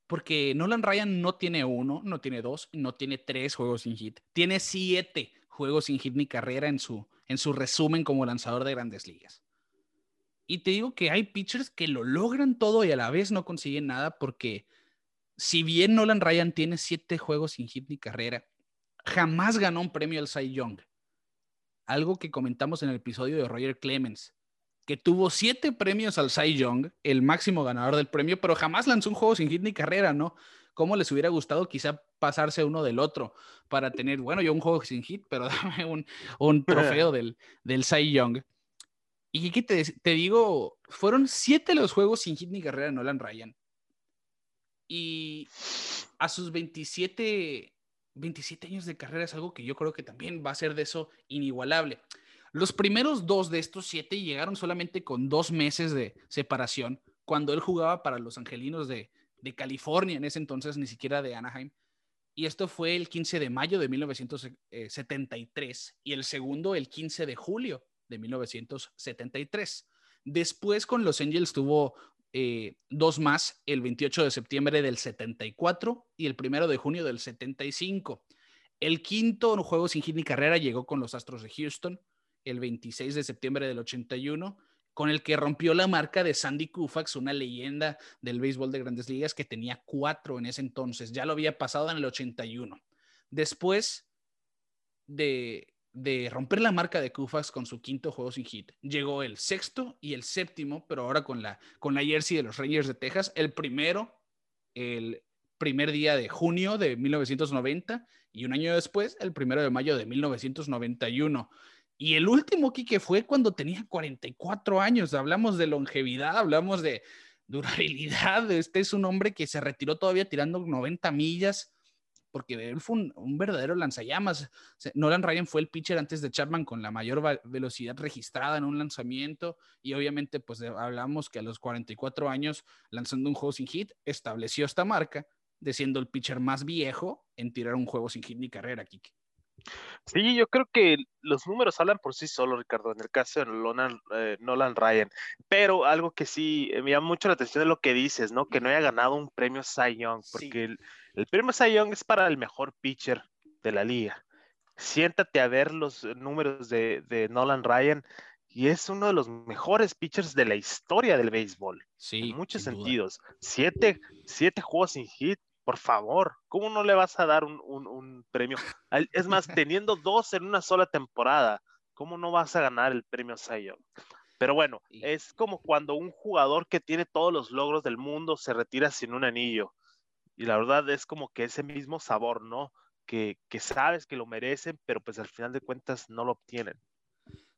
Porque Nolan Ryan no tiene uno, no tiene dos, no tiene tres juegos sin hit. Tiene siete juegos sin hit ni carrera en su, en su resumen como lanzador de grandes ligas. Y te digo que hay pitchers que lo logran todo y a la vez no consiguen nada porque si bien Nolan Ryan tiene siete juegos sin hit ni carrera, jamás ganó un premio al Cy Young. Algo que comentamos en el episodio de Roger Clemens, que tuvo siete premios al Cy Young, el máximo ganador del premio, pero jamás lanzó un juego sin hit ni carrera, ¿no? ¿Cómo les hubiera gustado quizá pasarse uno del otro para tener, bueno, yo un juego sin hit, pero dame un, un trofeo del, del Cy Young? Y que te, te, digo, fueron siete los juegos sin hit ni carrera de Nolan Ryan. Y a sus 27, 27 años de carrera es algo que yo creo que también va a ser de eso inigualable. Los primeros dos de estos siete llegaron solamente con dos meses de separación, cuando él jugaba para los Angelinos de, de California, en ese entonces ni siquiera de Anaheim. Y esto fue el 15 de mayo de 1973 y el segundo el 15 de julio de 1973. Después con los Angels tuvo eh, dos más, el 28 de septiembre del 74 y el primero de junio del 75. El quinto juego sin hit ni carrera llegó con los Astros de Houston el 26 de septiembre del 81, con el que rompió la marca de Sandy Koufax, una leyenda del béisbol de grandes ligas que tenía cuatro en ese entonces. Ya lo había pasado en el 81. Después de romper la marca de Koufax con su quinto juego sin hit. Llegó el sexto y el séptimo, pero ahora con la, con la jersey de los Rangers de Texas. El primero, el primer día de junio de 1990 y un año después, el primero de mayo de 1991. Y el último, que fue cuando tenía 44 años. Hablamos de longevidad, hablamos de durabilidad. Este es un hombre que se retiró todavía tirando 90 millas porque él fue un, verdadero lanzallamas. Nolan Ryan fue el pitcher antes de Chapman con la mayor velocidad registrada en un lanzamiento y obviamente pues hablamos que a los 44 años lanzando un juego sin hit estableció esta marca de siendo el pitcher más viejo en tirar un juego sin hit ni carrera, Kike. Sí, yo creo que los números hablan por sí solos, Ricardo, en el caso de Nolan, eh, Nolan Ryan. Pero algo que sí me llama mucho la atención es lo que dices, ¿no? Que no haya ganado un premio Cy Young, porque el, el premio Cy Young es para el mejor pitcher de la liga. Siéntate a ver los números de, Nolan Ryan y es uno de los mejores pitchers de la historia del béisbol. Sí. En muchos sentidos. Siete, siete, juegos sin hit, por favor. ¿Cómo no le vas a dar un, premio? Es más, teniendo dos en una sola temporada, ¿cómo no vas a ganar el premio Cy? Pero bueno, es como cuando un jugador que tiene todos los logros del mundo se retira sin un anillo y la verdad es como que ese mismo sabor, ¿no? Que, sabes que lo merecen, pero pues al final de cuentas no lo obtienen.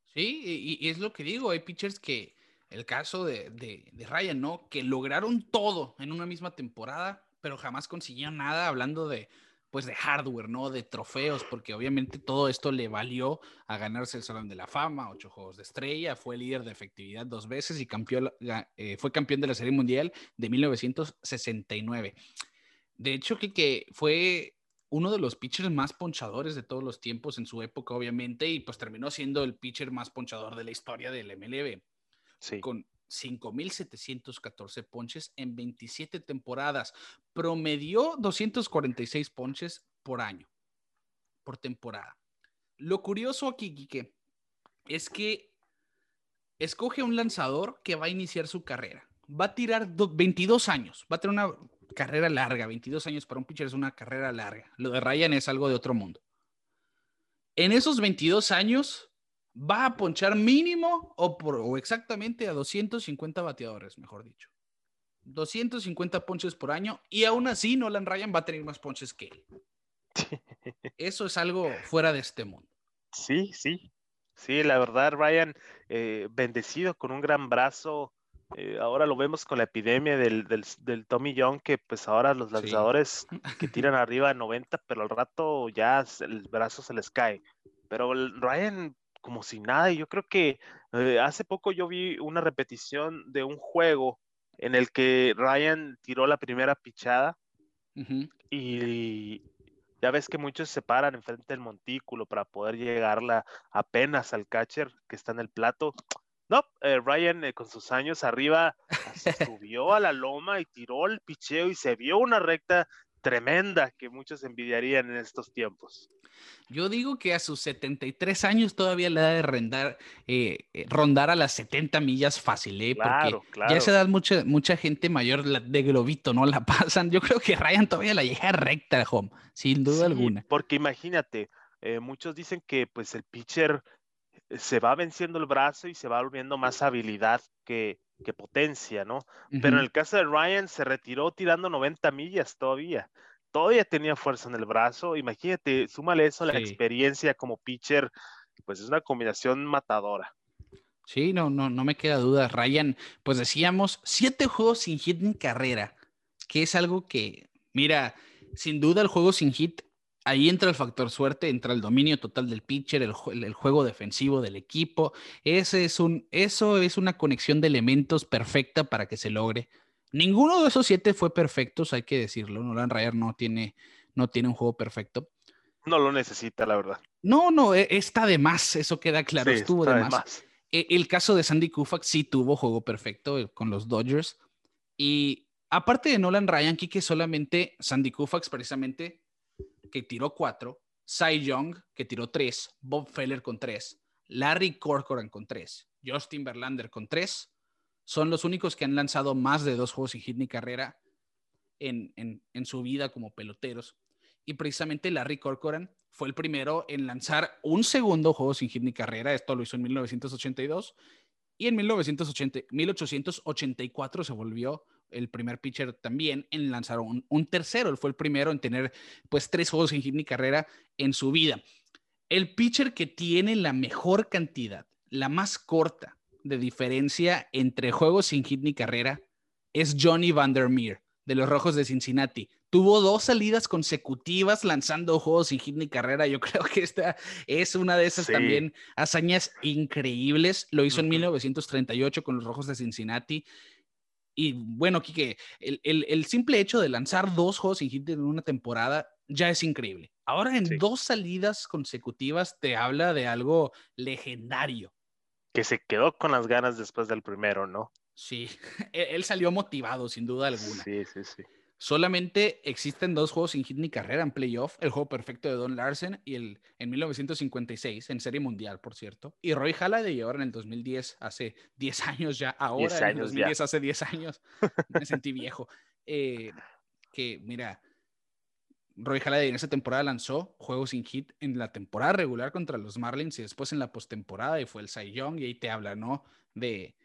Sí, y, es lo que digo, hay pitchers que, el caso de, de, Ryan, ¿no? Que lograron todo en una misma temporada, pero jamás consiguieron nada hablando de, pues de hardware, ¿no? De trofeos, porque obviamente todo esto le valió a ganarse el Salón de la Fama, ocho Juegos de Estrella, fue líder de efectividad dos veces y campeón, eh, fue campeón de la Serie Mundial de 1969. De hecho, que, fue uno de los pitchers más ponchadores de todos los tiempos en su época, obviamente, y pues terminó siendo el pitcher más ponchador de la historia del MLB. Sí. Con 5.714 ponches en 27 temporadas. Promedió 246 ponches por año, por temporada. Lo curioso aquí, Quique, es que escoge un lanzador que va a iniciar su carrera. Va a tirar 22 años, va a tener una carrera larga, 22 años para un pitcher es una carrera larga. Lo de Ryan es algo de otro mundo. En esos 22 años va a ponchar mínimo o, por, exactamente a 250 bateadores, mejor dicho. 250 ponches por año y aún así Nolan Ryan va a tener más ponches que él. Eso es algo fuera de este mundo. Sí, sí. Sí, la verdad, Ryan, eh, bendecido con un gran brazo, eh, ahora lo vemos con la epidemia del, del, Tommy Young, que pues ahora los lanzadores que tiran arriba de 90, pero al rato ya el brazo se les cae. Pero Ryan, como si nada, y yo creo que eh, hace poco yo vi una repetición de un juego en el que Ryan tiró la primera pichada y ya ves que muchos se paran enfrente del montículo para poder llegarla apenas al catcher que está en el plato. No, eh, Ryan eh, con sus años arriba se subió a la loma y tiró el picheo y se vio una recta tremenda que muchos envidiarían en estos tiempos. Yo digo que a sus 73 años todavía le da de rondar, eh, rondar a las 70 millas fácil, ¿eh? Porque ya se da mucha, mucha gente mayor de globito, ¿no? La pasan. Yo creo que Ryan todavía la llega recta, home, sin duda alguna. Porque imagínate, muchos dicen que pues el pitcher se va venciendo el brazo y se va volviendo más habilidad que, potencia, ¿no? Pero en el caso de Ryan se retiró tirando 90 millas todavía. Todavía tenía fuerza en el brazo. Imagínate, súmale eso a la experiencia como pitcher, pues es una combinación matadora. Sí, no, no, no me queda duda. Ryan, pues decíamos, siete juegos sin hit ni carrera, que es algo que, mira, sin duda el juego sin hit, ahí entra el factor suerte, entra el dominio total del pitcher, el, juego defensivo del equipo. Ese es un, eso es una conexión de elementos perfecta para que se logre. Ninguno de esos siete fue perfecto, hay que decirlo. Nolan Ryan no tiene, no tiene un juego perfecto. No lo necesita, la verdad. No, no, e, está de más, eso queda claro, estuvo de más. E, el caso de Sandy Koufax sí tuvo juego perfecto eh, con los Dodgers. Y aparte de Nolan Ryan, que solamente Sandy Koufax precisamente, que tiró cuatro, Cy Young, que tiró tres, Bob Feller con tres, Larry Corcoran con tres, Justin Verlander con tres, son los únicos que han lanzado más de dos juegos sin hit ni carrera en, en su vida como peloteros. Y precisamente Larry Corcoran fue el primero en lanzar un segundo juego sin hit ni carrera. Esto lo hizo en 1982. Y en 1980, 1884 se volvió el primer pitcher también en lanzar un, tercero. Él fue el primero en tener pues tres juegos sin hit ni carrera en su vida. El pitcher que tiene la mejor cantidad, la más corta de diferencia entre juegos sin hit ni carrera es Johnny Vandermeer de los Rojos de Cincinnati. Tuvo dos salidas consecutivas lanzando juegos sin hit ni carrera. Yo creo que esta es una de esas también hazañas increíbles. Lo hizo en 1938 con los Rojos de Cincinnati. Y bueno, Kike, el, el, simple hecho de lanzar dos juegos sin hit en una temporada ya es increíble. Ahora en dos salidas consecutivas te habla de algo legendario. Que se quedó con las ganas después del primero, ¿no? Sí, e-, él salió motivado, sin duda alguna. Sí, sí, sí. Solamente existen dos juegos sin hit ni carrera en playoff, el juego perfecto de Don Larsen y el en 1956, en Serie Mundial, por cierto. Y Roy Halladay ahora en el 2010, hace 10 años ya, ahora en el 2010, hace 10 años, me sentí viejo. Eh, que mira, Roy Halladay en esa temporada lanzó juegos sin hit en la temporada regular contra los Marlins y después en la postemporada y fue el Cy Young y ahí te habla, ¿no? De,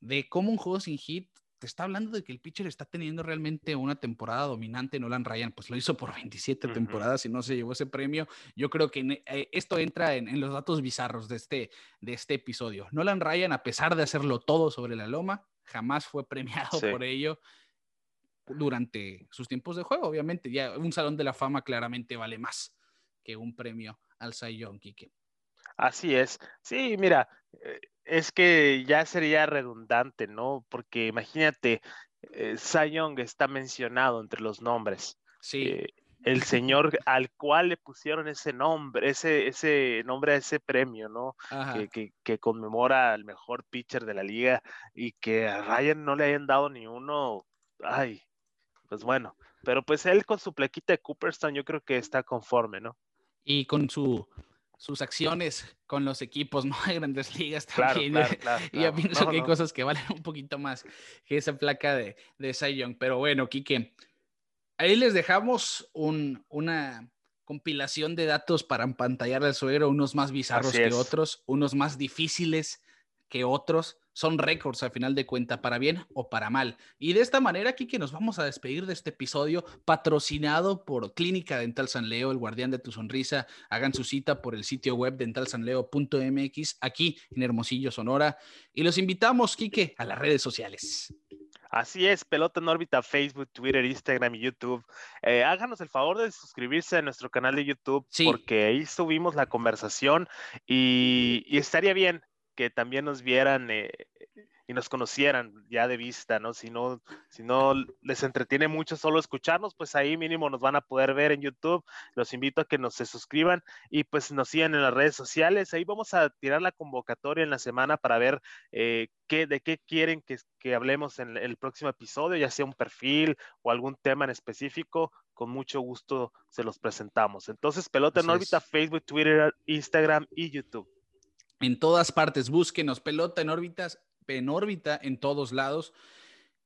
de cómo un juego sin hit te está hablando de que el pitcher está teniendo realmente una temporada dominante. Nolan Ryan, pues lo hizo por 27 temporadas y no se llevó ese premio. Yo creo que eh, esto entra en, los datos bizarros de este, de este episodio. Nolan Ryan, a pesar de hacerlo todo sobre la loma, jamás fue premiado por ello durante sus tiempos de juego. Obviamente, ya un salón de la fama claramente vale más que un premio al Cy Young, Kike. Así es. Sí, mira, es que ya sería redundante, ¿no? Porque imagínate, eh, Young está mencionado entre los nombres. Sí. Eh, el señor al cual le pusieron ese nombre, ese, ese nombre a ese premio, ¿no? Que, que, conmemora al mejor pitcher de la liga y que a Ryan no le hayan dado ni uno. Ay, pues bueno. Pero pues él con su plequita de Cooperstown yo creo que está conforme, ¿no? Y con su sus acciones con los equipos, ¿no? De grandes ligas también. y yo pienso que hay cosas que valen un poquito más que esa placa de, de Cy Young. Pero bueno, Quique, ahí les dejamos un, una compilación de datos para empantallar al suegro, unos más bizarros que otros, unos más difíciles que otros son récords a final de cuenta, para bien o para mal. Y de esta manera, aquí que nos vamos a despedir de este episodio patrocinado por Clínica Dental San Leo, el guardián de tu sonrisa. Hagan su cita por el sitio web dentalsanleo.mx aquí en Hermosillo, Sonora. Y los invitamos, Quique, a las redes sociales. Así es, Pelota en órbita, Facebook, Twitter, Instagram y YouTube. Eh, háganos el favor de suscribirse a nuestro canal de YouTube porque ahí subimos la conversación y estaría bien que también nos vieran eh, y nos conocieran ya de vista, ¿no? Si no, si no les entretiene mucho solo escucharnos, pues ahí mínimo nos van a poder ver en YouTube. Los invito a que nos se suscriban y pues nos sigan en las redes sociales. Ahí vamos a tirar la convocatoria en la semana para ver eh, qué, de qué quieren que, que hablemos en el próximo episodio, ya sea un perfil o algún tema en específico. Con mucho gusto se los presentamos. Entonces, Pelota en órbita, Facebook, Twitter, Instagram y YouTube en todas partes. Búsquenos pelota en órbitas, en órbita en todos lados.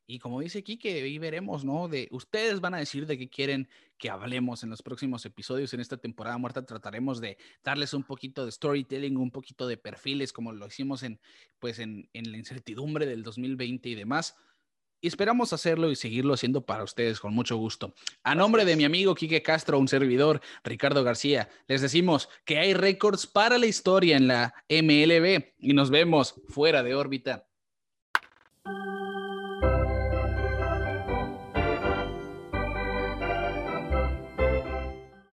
Y como dice que ahí veremos, ¿no? De ustedes van a decir de qué quieren que hablemos en los próximos episodios. En esta temporada muerta trataremos de darles un poquito de storytelling, un poquito de perfiles, como lo hicimos en, pues en, en la incertidumbre del 2020 y demás y esperamos hacerlo y seguirlo haciendo para ustedes con mucho gusto. A nombre de mi amigo Quique Castro, un servidor, Ricardo García, les decimos que hay récords para la historia en la MLB y nos vemos fuera de órbita.